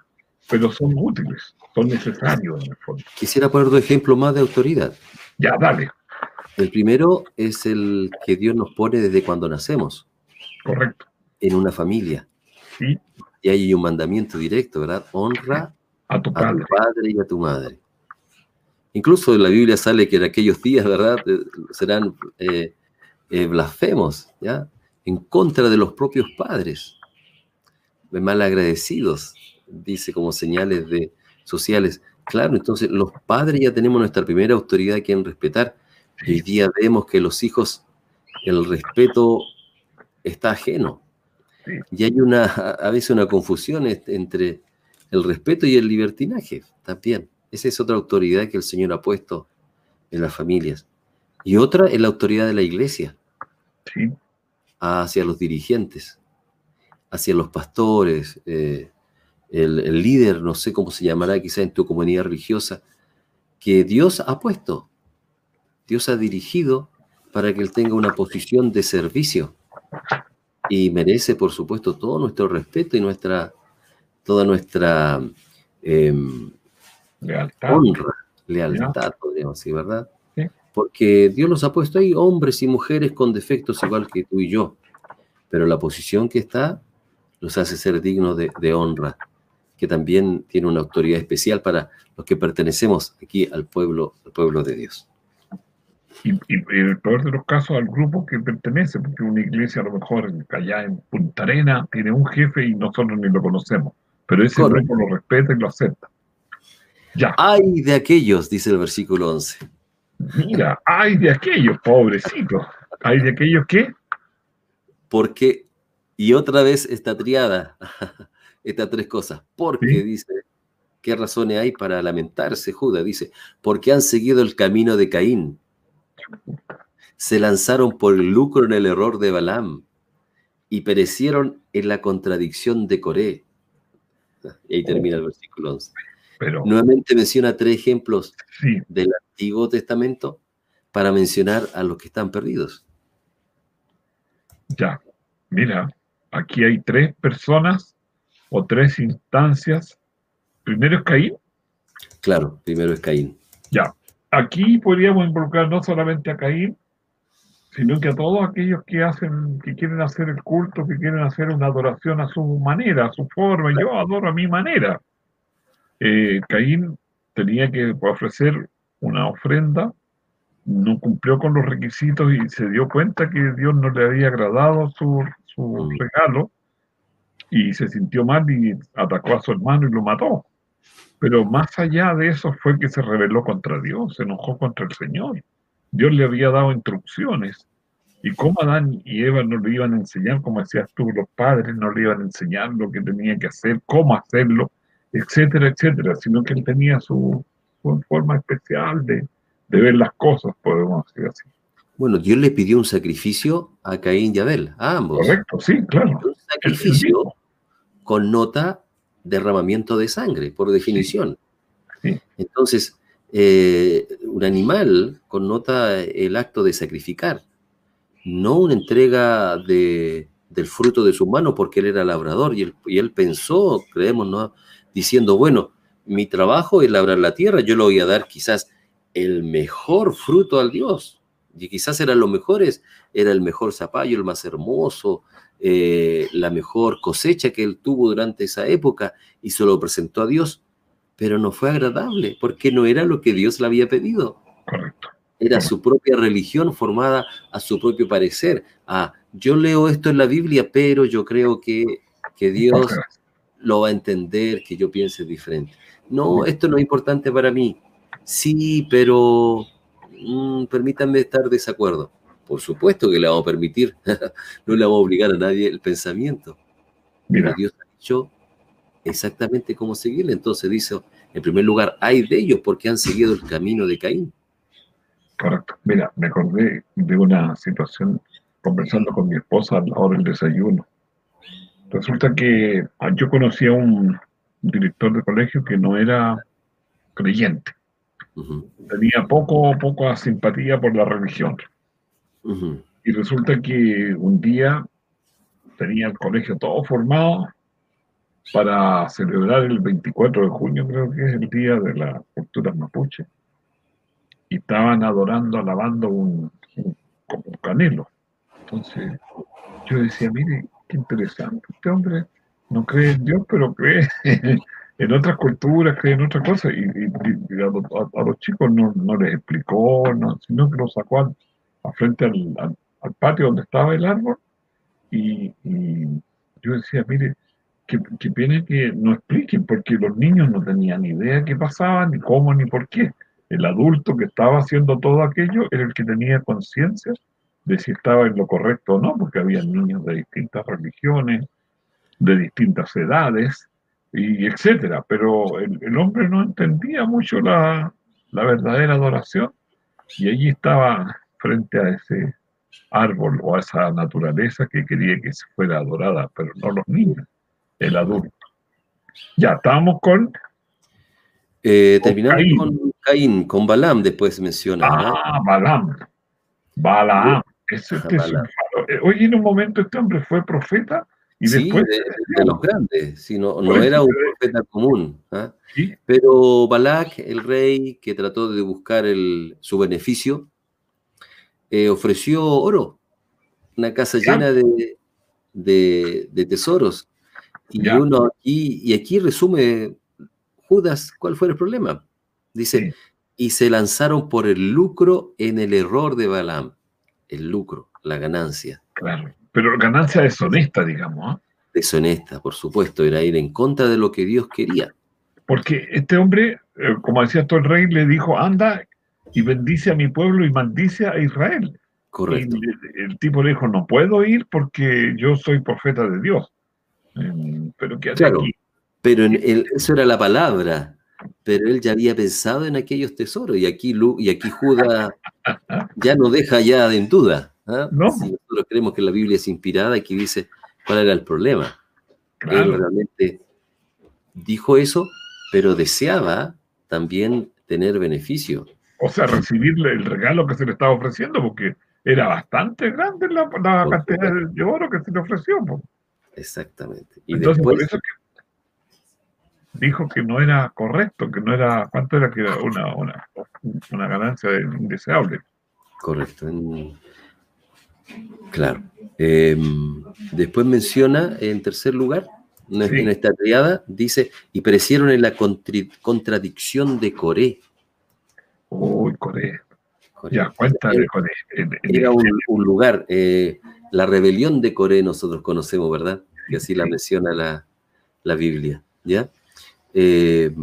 pero son útiles, son necesarios en el fondo. Quisiera poner dos ejemplos más de autoridad. Ya, dale, El primero es el que Dios nos pone desde cuando nacemos, correcto. en una familia. Sí, Y hay un mandamiento directo, ¿verdad? Honra a tu a tu padre. y a tu madre. Incluso en la Biblia sale que en aquellos días, ¿verdad? Eh, Serán eh, eh, blasfemos, ¿ya? En contra de los propios padres. De malagradecidos, dice como señales de sociales. Claro, entonces los padres ya tenemos nuestra primera autoridad a quien respetar. Hoy día vemos que los hijos, el respeto está ajeno. Y hay una, a veces una confusión entre el respeto y el libertinaje también. Esa es otra autoridad que el Señor ha puesto en las familias. Y otra es la autoridad de la iglesia Sí, hacia los dirigentes, hacia los pastores, eh, el, el líder, no sé cómo se llamará quizá en tu comunidad religiosa, que Dios ha puesto, Dios ha dirigido para que él tenga una posición de servicio y merece, por supuesto, todo nuestro respeto y nuestra, toda nuestra em, lealtad. honra, lealtad, podríamos decir, ¿verdad? Sí. Porque Dios los ha puesto ahí, hombres y mujeres con defectos igual que tú y yo, pero la posición que está los hace ser dignos de, de honra, que también tiene una autoridad especial para los que pertenecemos aquí al pueblo, al pueblo de Dios. Y, y en el peor de los casos al grupo que pertenece, porque una iglesia a lo mejor allá en Punta Arena tiene un jefe y nosotros ni lo conocemos, pero ese Correcto. grupo lo respeta y lo acepta. Ya, Ay de aquellos, dice el versículo 11, mira, hay de aquellos, pobrecitos, hay de aquellos que, porque Y otra vez esta triada, estas tres cosas. Porque Sí. dice, ¿qué razones hay para lamentarse, Judas? Dice, porque han seguido el camino de Caín. Se lanzaron por el lucro en el error de Balaam y perecieron en la contradicción de Coré. Y ahí termina el versículo 11. Pero Nuevamente menciona tres ejemplos sí, del Antiguo Testamento para mencionar a los que están perdidos. ya. Mira, aquí hay tres personas o tres instancias. Primero es Caín. Claro, primero es Caín. Ya. Aquí podríamos involucrar no solamente a Caín, sino que a todos aquellos que hacen, que quieren hacer el culto, que quieren hacer una adoración a su manera, a su forma. Yo adoro a mi manera. Eh, Caín tenía que ofrecer una ofrenda, no cumplió con los requisitos y se dio cuenta que Dios no le había agradado su, su Mm. regalo y se sintió mal y atacó a su hermano y lo mató. Pero más allá de eso fue que se rebeló contra Dios, se enojó contra el Señor. Dios le había dado instrucciones. Y cómo Adán y Eva no le iban a enseñar, como decías tú, los padres no le iban a enseñar lo que tenía que hacer, cómo hacerlo, etcétera, etcétera, sino que él tenía su, su forma especial de, de ver las cosas, podemos decir así. Bueno, Dios le pidió un sacrificio a Caín y Abel, a ambos. Correcto, sí, claro. Un sacrificio connota derramamiento de sangre, por definición. Sí. Entonces, eh, un animal connota el acto de sacrificar, no una entrega de, del fruto de su mano porque él era labrador y él, y él pensó, creemos, ¿no? diciendo, bueno, mi trabajo es labrar la tierra, yo le voy a dar quizás el mejor fruto al Dios. Y quizás eran los mejores, era el mejor zapallo, el más hermoso, eh, la mejor cosecha que él tuvo durante esa época y se lo presentó a Dios, pero no fue agradable porque no era lo que Dios le había pedido. Correcto. Era su propia religión formada a su propio parecer. Ah, yo leo esto en la Biblia, pero yo creo que, que Dios lo va a entender, que yo piense diferente. No, esto no es importante para mí. Sí, pero mm, permítanme estar desacuerdo. Por supuesto que le vamos a permitir, no le vamos a obligar a nadie el pensamiento. Pero Dios ha dicho exactamente cómo seguirle. Entonces dice, en primer lugar, hay de ellos porque han seguido el camino de Caín. correcto. Mira, me acordé de una situación conversando con mi esposa a la hora del desayuno. Resulta que ah, yo conocí a un director de colegio que no era creyente. Tenía poco, poca simpatía por la religión. Y resulta que un día tenía el colegio todo formado para celebrar el 24 de junio, creo que es el día de la cultura mapuche. Y estaban adorando, alabando un, un, un canelo. Entonces yo decía, mire, qué interesante, este hombre no cree en Dios, pero cree en otras culturas, cree en otras cosas. Y, a, los- chicos no, no les explicó, no, sino que los sacó al, frente al, patio donde estaba el árbol. Y, yo decía, mire, que, que pena que no expliquen, porque los niños no tenían ni idea qué pasaba, ni cómo, ni por qué. El adulto que estaba haciendo todo aquello era el que tenía conciencia de si estaba en lo correcto o no, porque había niños de distintas religiones, de distintas edades, y etcétera. Pero el, el hombre no entendía mucho la, la verdadera adoración, y allí estaba frente a ese árbol o a esa naturaleza que quería que se fuera adorada, pero no los niños, el adulto. Ya, estábamos con Eh, Con terminamos Caín. con Caín, con Balaam, después menciona. ¿no? ah, Balaam. Balaam. Ese- este es un. Eh, Oye, en un momento este hombre fue profeta y sí, después de, de los grandes, sí, no, no Por eso era un te- profeta común. ¿ah? sí, Pero Balak, el rey que trató de buscar el, su beneficio, eh, ofreció oro, una casa Ya. llena de, de- de tesoros. Y Ya. uno aquí, y aquí resume Judas cuál fue el problema. Dice, Sí. y se lanzaron por el lucro en el error de Balaam. El lucro, la ganancia. claro. Pero ganancia deshonesta, digamos. ¿ah? Deshonesta, por supuesto, era ir en contra de lo que Dios quería. Porque este hombre, eh, como decía todo el rey, le dijo, anda y bendice a mi pueblo y maldice a Israel. Correcto. Y el, tipo le dijo, no puedo ir porque yo soy profeta de Dios. Em, Pero quédate Claro. aquí. Pero en el- eso era la palabra. Pero él ya había pensado en aquellos tesoros y aquí, Lu- y aquí Judas ya no deja ya en duda. ¿ah? No. Si nosotros creemos que la Biblia es inspirada, aquí dice cuál era el problema. Él Claro, realmente dijo eso, pero deseaba también tener beneficio. O sea, recibirle el regalo que se le estaba ofreciendo, porque era bastante grande la, cantidad de oro que se le ofreció. Exactamente. Y Entonces, por eso que dijo que no era correcto, que no era, ¿cuánto era que era una, una, una ganancia indeseable? correcto. Claro. Em, después menciona, en tercer lugar, en Sí. en esta triada, dice, y perecieron en la contradicción de Coré. Corea. Ya, cuéntame, Era- Corea. Un, un lugar, eh, la rebelión de Coré nosotros conocemos, ¿verdad? Que así la menciona la, la Biblia, ¿ya? Eh,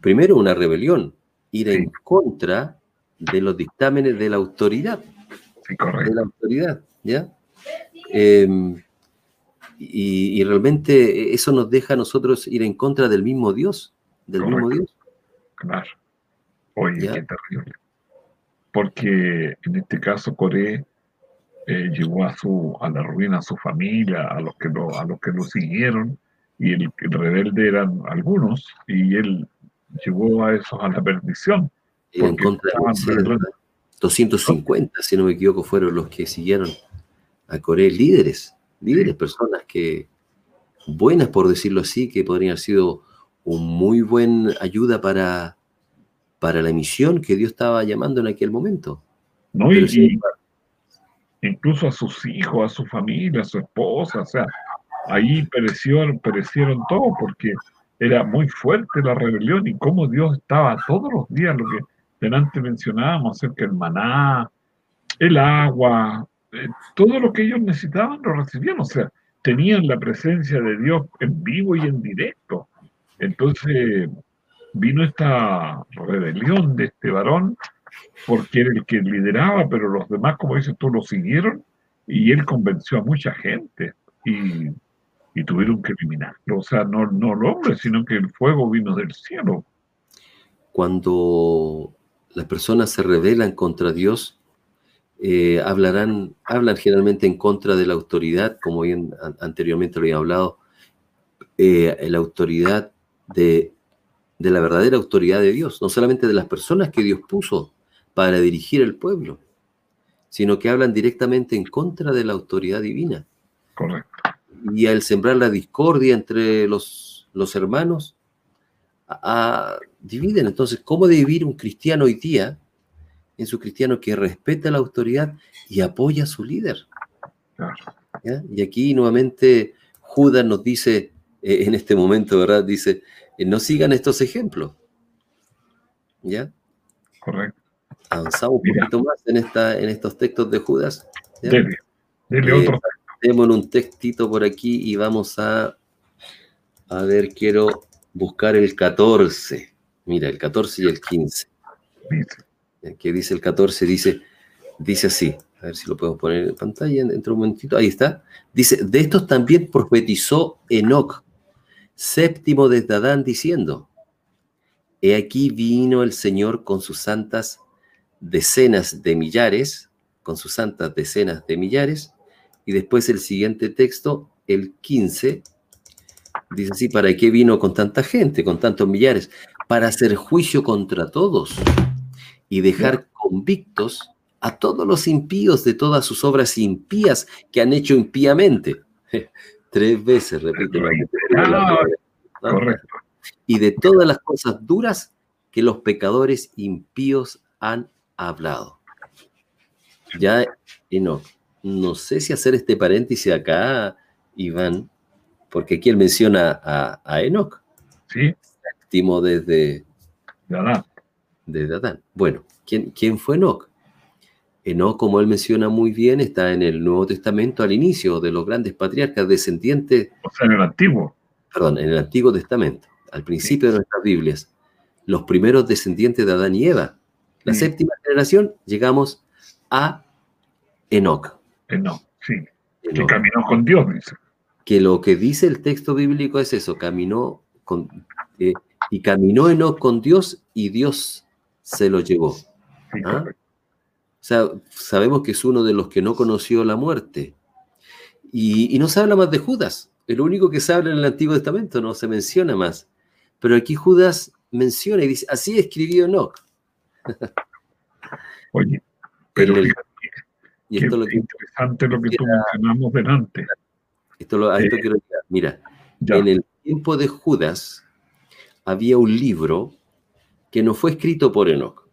primero una rebelión, ir Sí. en contra de los dictámenes de la autoridad, Sí, de correcto. la autoridad, ¿ya? Eh, y, y realmente eso nos deja a nosotros ir en contra del mismo Dios, del mismo. Dios. Claro. Oye, qué terrible. Porque en este caso Coré eh, llevó a su a la ruina a su familia, a los que lo, a los que lo siguieron, y el, el rebelde eran algunos, y él llevó a esos a la perdición. Ir en contra rebelando. 250, si no me equivoco, fueron los que siguieron a Corea, líderes, líderes, Sí. personas que buenas, por decirlo así, que podrían haber sido un muy buen ayuda para, para la misión que Dios estaba llamando en aquel momento. ¿no? Y, y incluso a sus hijos, a su familia, a su esposa, o sea, ahí perecieron, perecieron todos porque era muy fuerte la rebelión y cómo Dios estaba todos los días, lo que delante mencionábamos acerca del maná, el agua, eh, todo lo que ellos necesitaban lo recibían, o sea, tenían la presencia de Dios en vivo y en directo. Entonces vino esta rebelión de este varón porque era el que lideraba, pero los demás, como dices tú, lo siguieron y él convenció a mucha gente y, y tuvieron que eliminarlo. O sea, no, no el hombre, sino que el fuego vino del cielo. Cuando las personas se rebelan contra Dios, eh, hablarán, hablan generalmente en contra de la autoridad, como bien an- anteriormente lo había hablado, eh, la autoridad de, de la verdadera autoridad de Dios, no solamente de las personas que Dios puso para dirigir el pueblo, sino que hablan directamente en contra de la autoridad divina. Correcto. Y al sembrar la discordia entre los, los hermanos, a- a- dividen. Entonces, ¿cómo debe vivir un cristiano hoy día? En su cristiano que respeta la autoridad y apoya a su líder. Claro. ¿ya? Y aquí nuevamente Judas nos dice, eh, en este momento, ¿verdad? Dice, eh, no sigan estos ejemplos. ¿Ya? Correcto. Avanzamos un Mira. poquito más en, esta, en estos textos de Judas. ¿ya? Dele, dele Eh, otro. Tenemos un textito por aquí y vamos a, a ver, quiero buscar el 14. Mira, el 14 y el 15. Dice. Eh, Que dice el 14, dice, dice así. A ver si lo podemos poner en pantalla dentro de un momentito. Ahí está. Dice, de estos también profetizó Enoc, séptimo desde Adán, diciendo, He aquí vino el Señor con sus santas decenas de millares, con sus santas decenas de millares, y después el siguiente texto, el 15, dice así, ¿para qué vino con tanta gente, con tantos millares? Para hacer juicio contra todos y dejar convictos a todos los impíos de todas sus obras impías que han hecho impíamente. Tres veces, repite. ¿no? Correcto. Y de todas las cosas duras que los pecadores impíos han hablado. Ya, Enoch, no sé si hacer este paréntesis acá, Iván, porque aquí él menciona a, a Enoch, Sí, timo desde, de Adán. desde Adán. Bueno, ¿quién, ¿quién fue Enoch? Enoch, como él menciona muy bien, está en el Nuevo Testamento al inicio de los grandes patriarcas descendientes, O sea, en el antiguo. perdón, en el Antiguo Testamento, al principio de nuestras Biblias, los primeros descendientes de Adán y Eva. La Sí. séptima generación, llegamos a Enoc. Enoch, sí. Que Enoc. caminó con Dios, dice. Que lo que dice el texto bíblico es eso, caminó con, eh, y caminó Enoc con Dios y Dios se lo llevó. Sí, Ah. Sabemos que es uno de los que no conoció la muerte. Y, y no se habla más de Judas. Es lo único que se habla en el Antiguo Testamento, no se menciona más. Pero aquí Judas menciona y dice, así escribió Enoch. Oye, pero el- Y esto lo que interesante lo que tú mencionamos delante. esto lo- a esto Eh, quiero llegar. Mira, Ya, en el tiempo de Judas había un libro que no fue escrito por Enoch.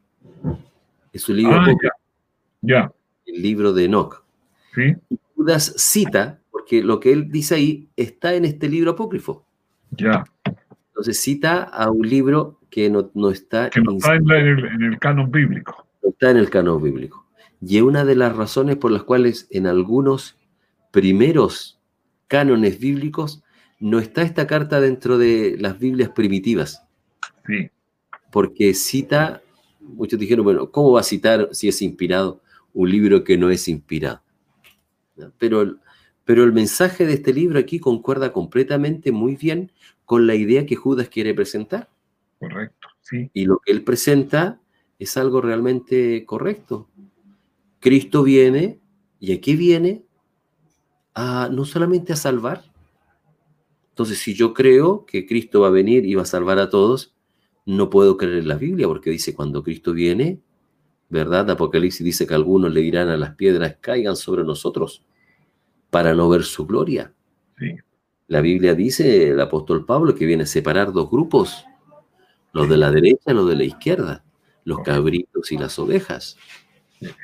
Es un libro, Ah, ya, el libro de Enoch. sí, Judas cita, porque lo que él dice ahí está en este libro apócrifo. ya. Entonces cita a un libro que no, no está, Que no está en, la- en el, en el canon bíblico. no está en el canon bíblico. Y es una de las razones por las cuales en algunos primeros cánones bíblicos no está esta carta dentro de las Biblias primitivas, Sí, porque cita, muchos dijeron, bueno, ¿cómo va a citar si es inspirado un libro que no es inspirado? Pero, el- pero el mensaje de este libro aquí concuerda completamente muy bien con la idea que Judas quiere presentar. correcto. Sí, Y lo que él presenta es algo realmente correcto. Cristo viene, ¿y a qué viene? A, no solamente a salvar. Entonces, si yo creo que Cristo va a venir y va a salvar a todos, no puedo creer en la Biblia, porque dice cuando Cristo viene, ¿verdad? Apocalipsis dice que algunos le dirán a las piedras, caigan sobre nosotros para no ver su gloria. sí, La Biblia dice, el apóstol Pablo, que viene a separar dos grupos, los de la derecha y los de la izquierda, los cabritos y las ovejas.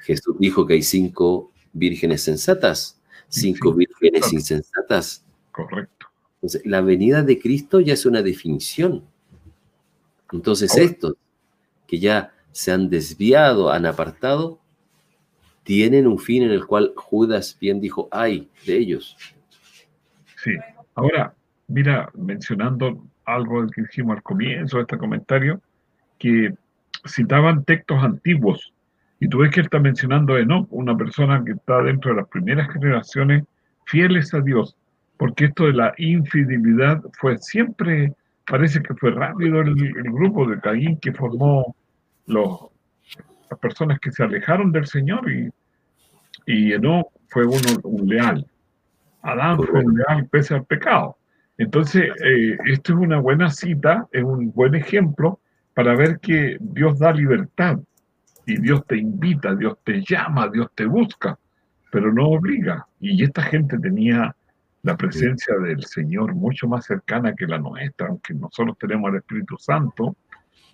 Jesús dijo que hay cinco vírgenes sensatas, cinco Sí, vírgenes insensatas. correcto. Entonces, la venida de Cristo ya es una definición. Entonces, Ahora- estos que ya se han desviado, han apartado, tienen un fin en el cual Judas bien dijo, ay de ellos. Sí. Ahora, mira, mencionando algo del que dijimos al comienzo de este comentario, que citaban textos antiguos. Y tú ves que está mencionando a Enoch, una persona que está dentro de las primeras generaciones fieles a Dios, porque esto de la infidelidad fue siempre, parece que fue rápido el, el grupo de Caín que formó los, las personas que se alejaron del Señor y, y Enoch fue uno un leal. Adán fue un leal pese al pecado. Entonces, eh, esto es una buena cita, es un buen ejemplo para ver que Dios da libertad y Dios te invita, Dios te llama, Dios te busca, pero no obliga. Y esta gente tenía la presencia del Señor mucho más cercana que la nuestra, aunque nosotros tenemos al Espíritu Santo,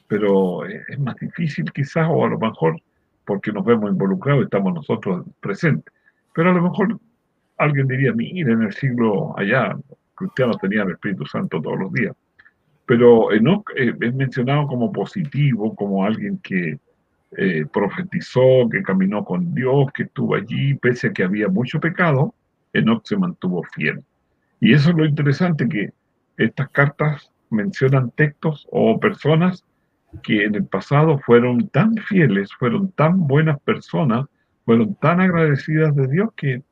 pero eh, es más difícil quizás, o a lo mejor porque nos vemos involucrados estamos nosotros presentes. Pero a lo mejor alguien diría, mira, en el siglo allá, cristianos tenían el Espíritu Santo todos los días. Pero Enoch eh, es mencionado como positivo, como alguien que eh, profetizó, que caminó con Dios, que estuvo allí, pese a que había mucho pecado, Enoch se mantuvo fiel. Y eso es lo interesante, que estas cartas mencionan textos o personas que en el pasado fueron tan fieles, fueron tan buenas personas, fueron tan agradecidas de Dios que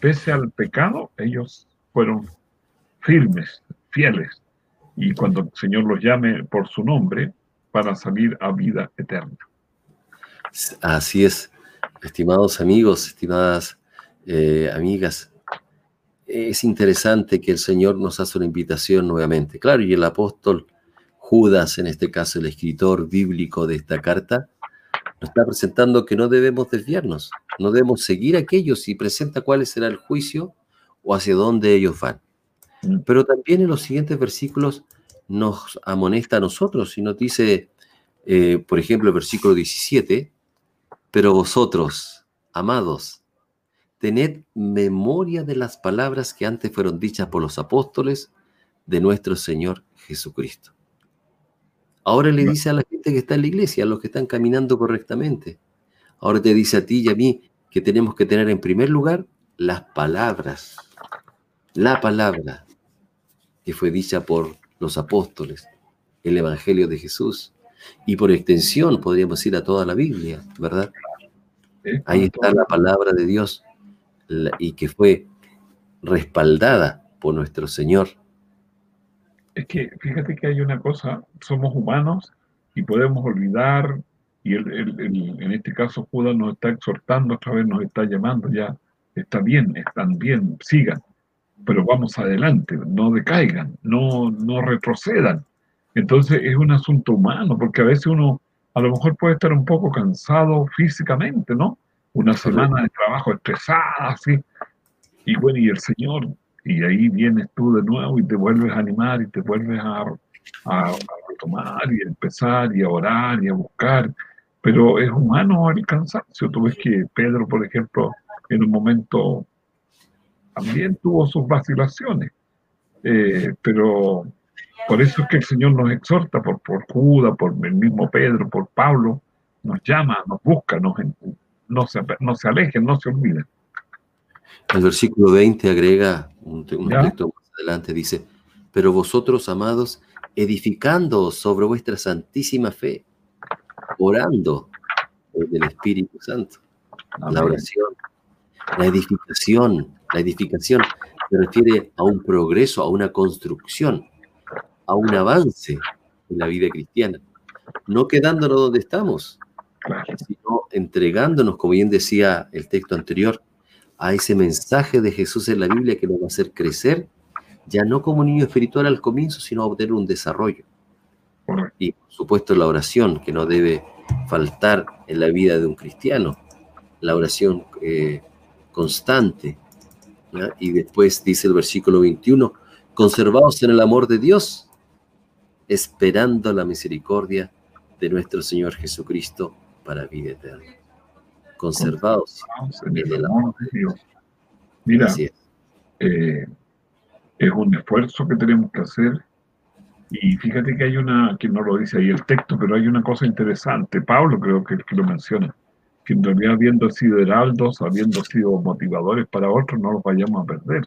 pese al pecado, ellos fueron firmes, fieles. Y cuando el Señor los llame por su nombre, para salir a vida eterna. Así es, estimados amigos, estimadas eh, amigas. Es interesante que el Señor nos hace una invitación nuevamente. Claro, y el apóstol Judas, en este caso el escritor bíblico de esta carta, nos está presentando que no debemos desviarnos, no debemos seguir a aquellos y presenta cuál será el juicio o hacia dónde ellos van. Mm. Pero también en los siguientes versículos nos amonesta a nosotros y nos dice, eh, por ejemplo, el versículo 17, pero vosotros, amados, tened memoria de las palabras que antes fueron dichas por los apóstoles de nuestro Señor Jesucristo. Ahora le dice a la gente que está en la iglesia, a los que están caminando correctamente. Ahora te dice a ti y a mí que tenemos que tener en primer lugar las palabras, la palabra que fue dicha por los apóstoles, el Evangelio de Jesús, y por extensión podríamos ir a toda la Biblia, ¿verdad? Ahí está la palabra de Dios y que fue respaldada por nuestro Señor. Es que fíjate que hay una cosa, somos humanos y podemos olvidar, y el- el- el- en este caso Judas nos está exhortando, otra vez nos está llamando ya, está bien, están bien, sigan, pero vamos adelante, no decaigan, no, no retrocedan. Entonces es un asunto humano, porque a veces uno a lo mejor puede estar un poco cansado físicamente, ¿no? Una semana de trabajo estresada, así, y bueno, y el Señor, y ahí vienes tú de nuevo y te vuelves a animar y te vuelves a, a, a retomar y a empezar y a orar y a buscar. Pero es humano el cansancio. Tú ves que Pedro, por ejemplo, en un momento también tuvo sus vacilaciones. Eh, pero por eso es que el Señor nos exhorta, por, por Judas, por el mismo Pedro, por Pablo, nos llama, nos busca, nos, no, se, no se alejen, no se olviden. El versículo 20 agrega un, un texto más adelante, dice, pero vosotros, amados, edificando sobre vuestra santísima fe, orando desde el Espíritu Santo. La Amén. oración, la edificación, la edificación se refiere a un progreso, a una construcción, a un avance en la vida cristiana. No quedándonos donde estamos, sino entregándonos, como bien decía el texto anterior, a ese mensaje de Jesús en la Biblia que nos va a hacer crecer, ya no como niño espiritual al comienzo, sino a obtener un desarrollo. Y por supuesto la oración, que no debe faltar en la vida de un cristiano, la oración eh, constante. Y después dice el versículo 21, conservados en el amor de Dios, esperando la misericordia de nuestro Señor Jesucristo para vida eterna. Conservados. En el amor de Dios. Mira, es. eh, es un esfuerzo que tenemos que hacer. Y fíjate que hay una, que no lo dice ahí el texto, pero hay una cosa interesante. Pablo creo que, que lo menciona, que en realidad habiendo sido heraldos, habiendo sido motivadores para otros, no los vayamos a perder.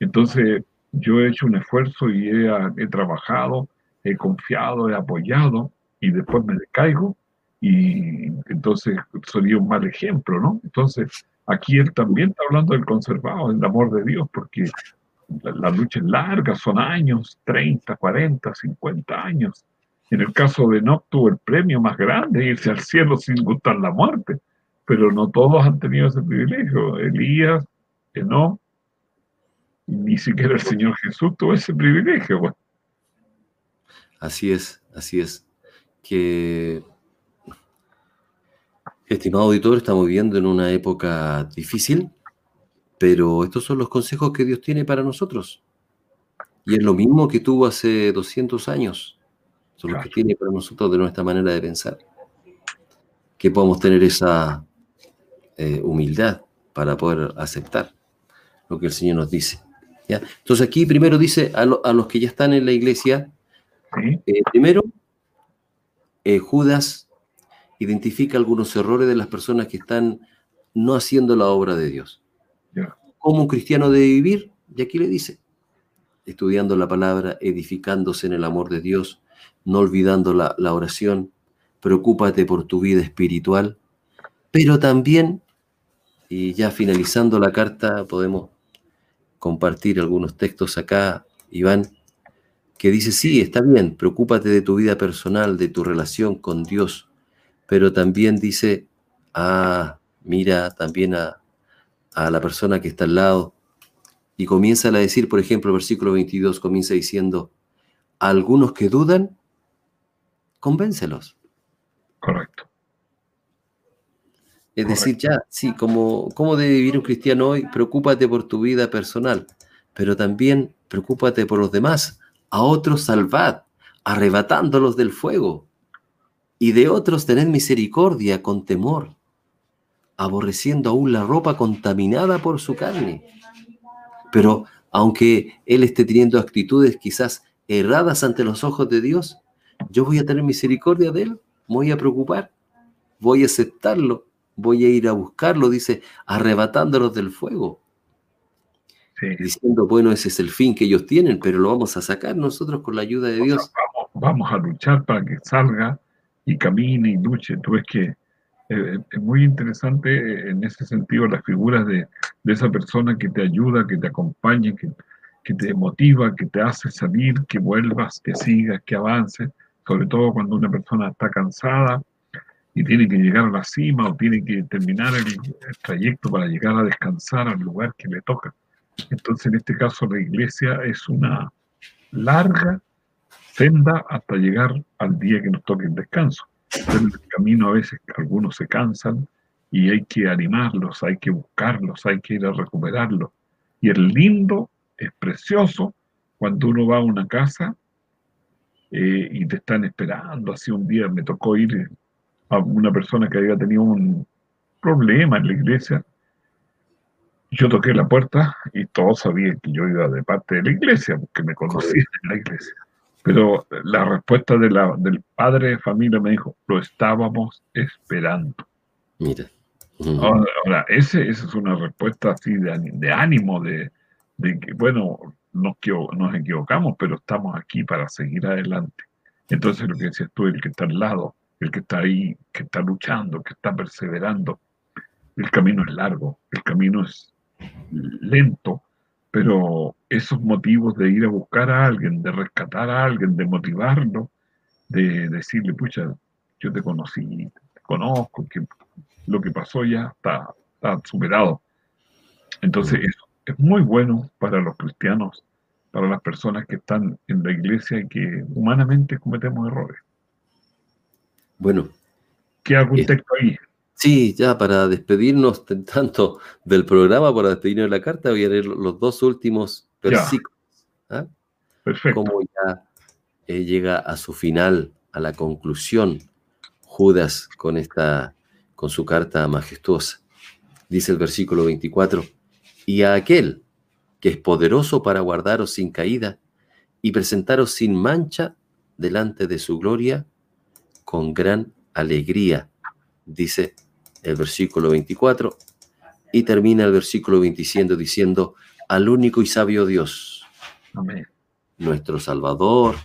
Entonces, yo he hecho un esfuerzo y he, he trabajado, he confiado, he apoyado y después me decaigo y entonces sería un mal ejemplo, ¿no? Entonces, aquí él también está hablando del conservado, del amor de Dios, porque la, la lucha es larga, son años, 30, 40, 50 años. En el caso de Enoch tuvo el premio más grande, irse al cielo sin gustar la muerte, pero no todos han tenido ese privilegio. Elías, Enoch, ni siquiera el Señor Jesús tuvo ese privilegio. Bueno, Así es, así es. Que, estimado auditor, estamos viviendo en una época difícil, pero estos son los consejos que Dios tiene para nosotros. Y es lo mismo que tuvo hace 200 años. Son los que tiene para nosotros de nuestra manera de pensar. Que podamos tener esa eh, humildad para poder aceptar lo que el Señor nos dice. ¿ya? Entonces aquí primero dice a, lo- a los que ya están en la iglesia, eh, primero, eh, Judas identifica algunos errores de las personas que están no haciendo la obra de Dios. ¿Cómo un cristiano debe vivir? Y aquí le dice, estudiando la palabra, edificándose en el amor de Dios, no olvidando la, la oración, preocúpate por tu vida espiritual, pero también, y ya finalizando la carta, podemos compartir algunos textos acá, Iván, que dice, sí, está bien, preocúpate de tu vida personal, de tu relación con Dios, pero también dice, ah, mira también a, a la persona que está al lado, y comienza a decir, por ejemplo, el versículo 22 comienza diciendo, a algunos que dudan, convéncelos. Correcto. Es decir, ya, sí, como, ¿cómo debe vivir un cristiano hoy? Preocúpate por tu vida personal, pero también preocúpate por los demás. A otros salvad, arrebatándolos del fuego. Y de otros tened misericordia con temor, aborreciendo aún la ropa contaminada por su carne. Pero aunque él esté teniendo actitudes quizás erradas ante los ojos de Dios, yo voy a tener misericordia de él, me voy a preocupar, voy a aceptarlo, voy a ir a buscarlo, dice, arrebatándolos del fuego, Sí. diciendo, bueno, ese es el fin que ellos tienen, pero lo vamos a sacar nosotros con la ayuda de Dios. Vamos, vamos a luchar para que salga y camine y luche. Ves que eh, es muy interesante eh, en ese sentido las figuras de, esa persona que te ayuda, que te acompaña, que, te motiva, que te hace salir, que vuelvas, que sigas, que avances, sobre todo cuando una persona está cansada y tiene que llegar a la cima o tiene que terminar el trayecto para llegar a descansar al lugar que le toca. Entonces, en este caso, la iglesia es una larga senda hasta llegar al día que nos toque el descanso. En el camino a veces algunos se cansan y hay que animarlos, hay que buscarlos, hay que ir a recuperarlos. Y es lindo, es precioso cuando uno va a una casa eh, y te están esperando. Así un día me tocó ir a una persona que había tenido un problema en la iglesia. Yo toqué la puerta y todos sabían que yo iba de parte de la iglesia, porque me conocían en la iglesia. Pero la respuesta de la, del padre de familia me dijo, lo estábamos esperando. Mira. Ahora, ahora, ese, esa es una respuesta así de, ánimo, de, de que, bueno, nos, nos equivocamos, pero estamos aquí para seguir adelante. Entonces, lo que decías tú, el que está al lado, el que está ahí, que está luchando, que está perseverando, el camino es largo, el camino es lento, pero esos motivos de ir a buscar a alguien, de rescatar a alguien, de motivarlo, de decirle, pucha, yo te conocí, te conozco, que lo que pasó ya está, está superado. Entonces, es muy bueno para los cristianos, para las personas que están en la iglesia y que humanamente cometemos errores. Bueno, ¿Qué algún texto ahí? Sí, ya para despedirnos tanto del programa, para despedirnos de la carta, voy a leer los dos últimos versículos. ¿ah? Perfecto. Cómo ya eh, llega a su final, a la conclusión, Judas con esta, con su carta majestuosa. Dice el versículo 24, y a aquel que es poderoso para guardaros sin caída y presentaros sin mancha delante de su gloria con gran alegría, dice el versículo 24, y termina el versículo 27 diciendo, al único y sabio Dios, Amén. nuestro Salvador,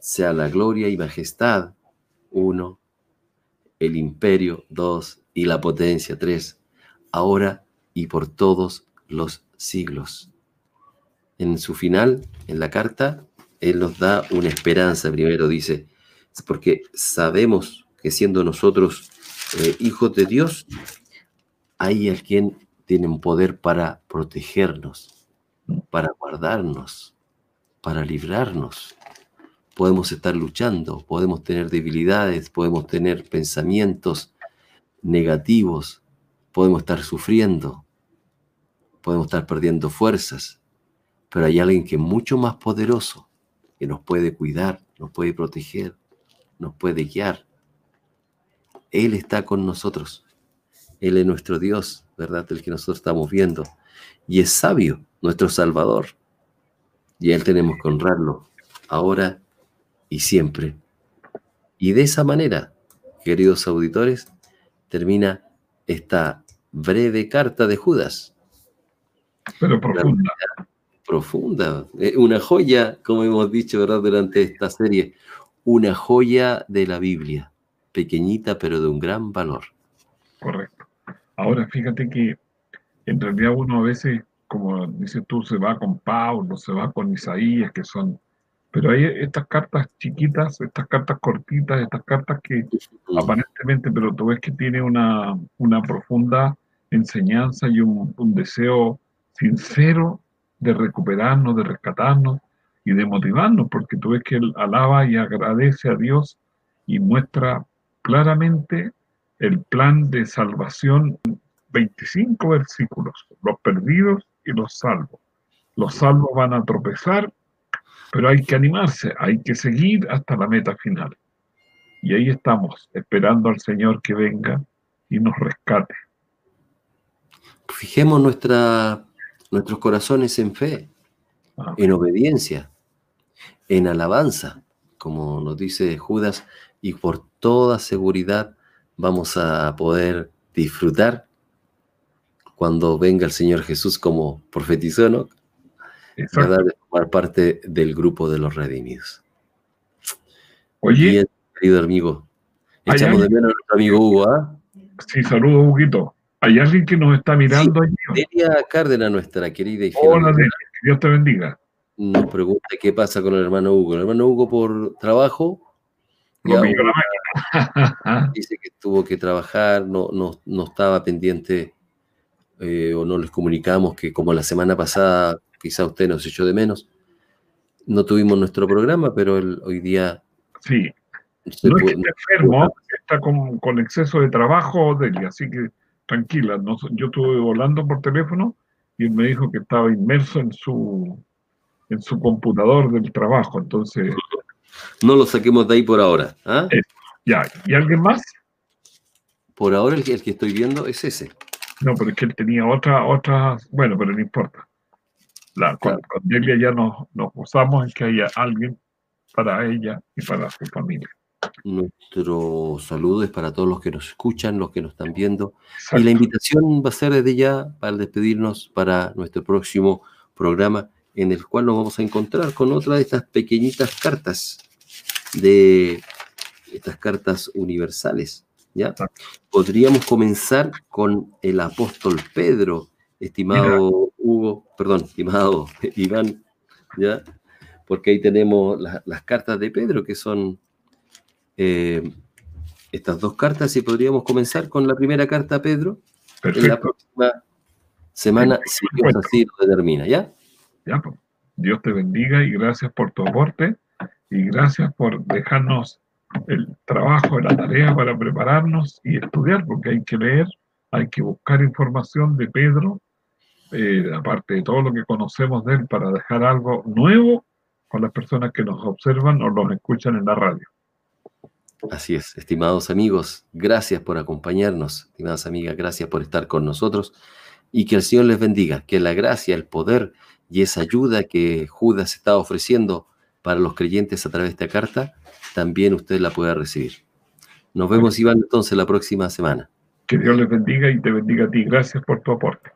sea la gloria y majestad, uno, el imperio, dos, y la potencia, tres, ahora y por todos los siglos. En su final, en la carta, Él nos da una esperanza. Primero dice, porque sabemos que siendo nosotros eh, hijos de Dios, hay alguien tiene poder para protegernos, para guardarnos, para librarnos. Podemos estar luchando, podemos tener debilidades, podemos tener pensamientos negativos, podemos estar sufriendo, podemos estar perdiendo fuerzas, pero hay alguien que es mucho más poderoso, que nos puede cuidar, nos puede proteger, nos puede guiar. Él está con nosotros. Él es nuestro Dios, ¿verdad? El que nosotros estamos viendo. Y es sabio, nuestro Salvador. Y a Él tenemos que honrarlo, ahora y siempre. Y de esa manera, queridos auditores, termina esta breve carta de Judas. Pero profunda. Profunda, eh, una joya, como hemos dicho, ¿verdad? Durante esta serie, una joya de la Biblia, pequeñita pero de un gran valor. Correcto. Ahora, fíjate que en realidad uno a veces, como dices tú, se va con Pablo, se va con Isaías, que son... Pero hay estas cartas chiquitas, estas cartas cortitas, estas cartas que aparentemente, pero tú ves que tiene una, una profunda enseñanza y un, un deseo sincero de recuperarnos, de rescatarnos y de motivarnos, porque tú ves que él alaba y agradece a Dios y muestra claramente el plan de salvación, 25 versículos, los perdidos y los salvos. Los salvos van a tropezar, pero hay que animarse, hay que seguir hasta la meta final. Y ahí estamos, esperando al Señor que venga y nos rescate. Fijemos nuestra, nuestros corazones en fe, Ah, en obediencia, en alabanza, como nos dice Judas, y por toda seguridad vamos a poder disfrutar cuando venga el Señor Jesús como profetizó, ¿no? ¿Verdad? De formar parte del grupo de los redimidos. Oye, Bien, querido amigo, ¿Hay Echamos de menos a nuestro amigo Hugo, ¿ah? Sí, saludos, Huguito. ¿Hay alguien que nos está mirando allí? Delia Cárdenas, nuestra querida y fiel Hola, Delia, que Dios te bendiga. nos pregunta qué pasa con el hermano Hugo. El hermano Hugo por trabajo Lo ya dice que tuvo que trabajar, no, no, no estaba pendiente eh, o no les comunicamos que como la semana pasada quizá usted nos echó de menos, no tuvimos nuestro programa, pero él hoy día sí, no es que esté enfermo, está con, con exceso de trabajo, Delia, así que tranquila. no- yo estuve volando por teléfono y él me dijo que estaba inmerso en su, en su computador del trabajo. Entonces, no lo saquemos de ahí por ahora. ¿ah? Eh. Ya. ¿Y alguien más? Por ahora el que, el que estoy viendo es ese. No, pero es que él tenía otra, otras, bueno, pero no importa. La, Claro. con Delia ya nos, nos gozamos en que haya alguien para ella y para su familia. Nuestro saludo es para todos los que nos escuchan, los que nos están viendo. Y la invitación va a ser desde ya para despedirnos para nuestro próximo programa en el cual nos vamos a encontrar con otra de estas pequeñitas cartas de estas cartas universales. ¿ya? Podríamos comenzar con el apóstol Pedro, estimado Hugo, perdón, estimado Iván, ¿ya? porque ahí tenemos la- las cartas de Pedro que son eh, estas dos cartas y podríamos comenzar con la primera carta Pedro en la próxima semana, si Dios así lo determina, ¿ya? Ya, pues. Dios te bendiga y gracias por tu aporte y gracias por dejarnos el trabajo, la tarea para prepararnos y estudiar, porque hay que leer, hay que buscar información de Pedro, eh, aparte de todo lo que conocemos de él, para dejar algo nuevo con las personas que nos observan o nos escuchan en la radio. Así es, estimados amigos, gracias por acompañarnos, estimadas amigas, gracias por estar con nosotros y que el Señor les bendiga, que la gracia, el poder y esa ayuda que Judas está ofreciendo para los creyentes a través de esta carta, también usted la pueda recibir. Nos vemos, Iván, entonces la próxima semana. Que Dios les bendiga y te bendiga a ti. Gracias por tu aporte.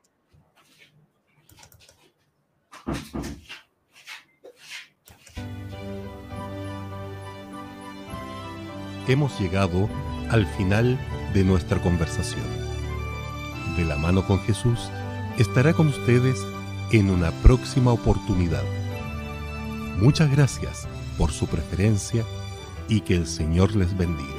Hemos llegado al final de nuestra conversación. De la mano con Jesús estará con ustedes en una próxima oportunidad. Muchas gracias por su preferencia y que el Señor les bendiga.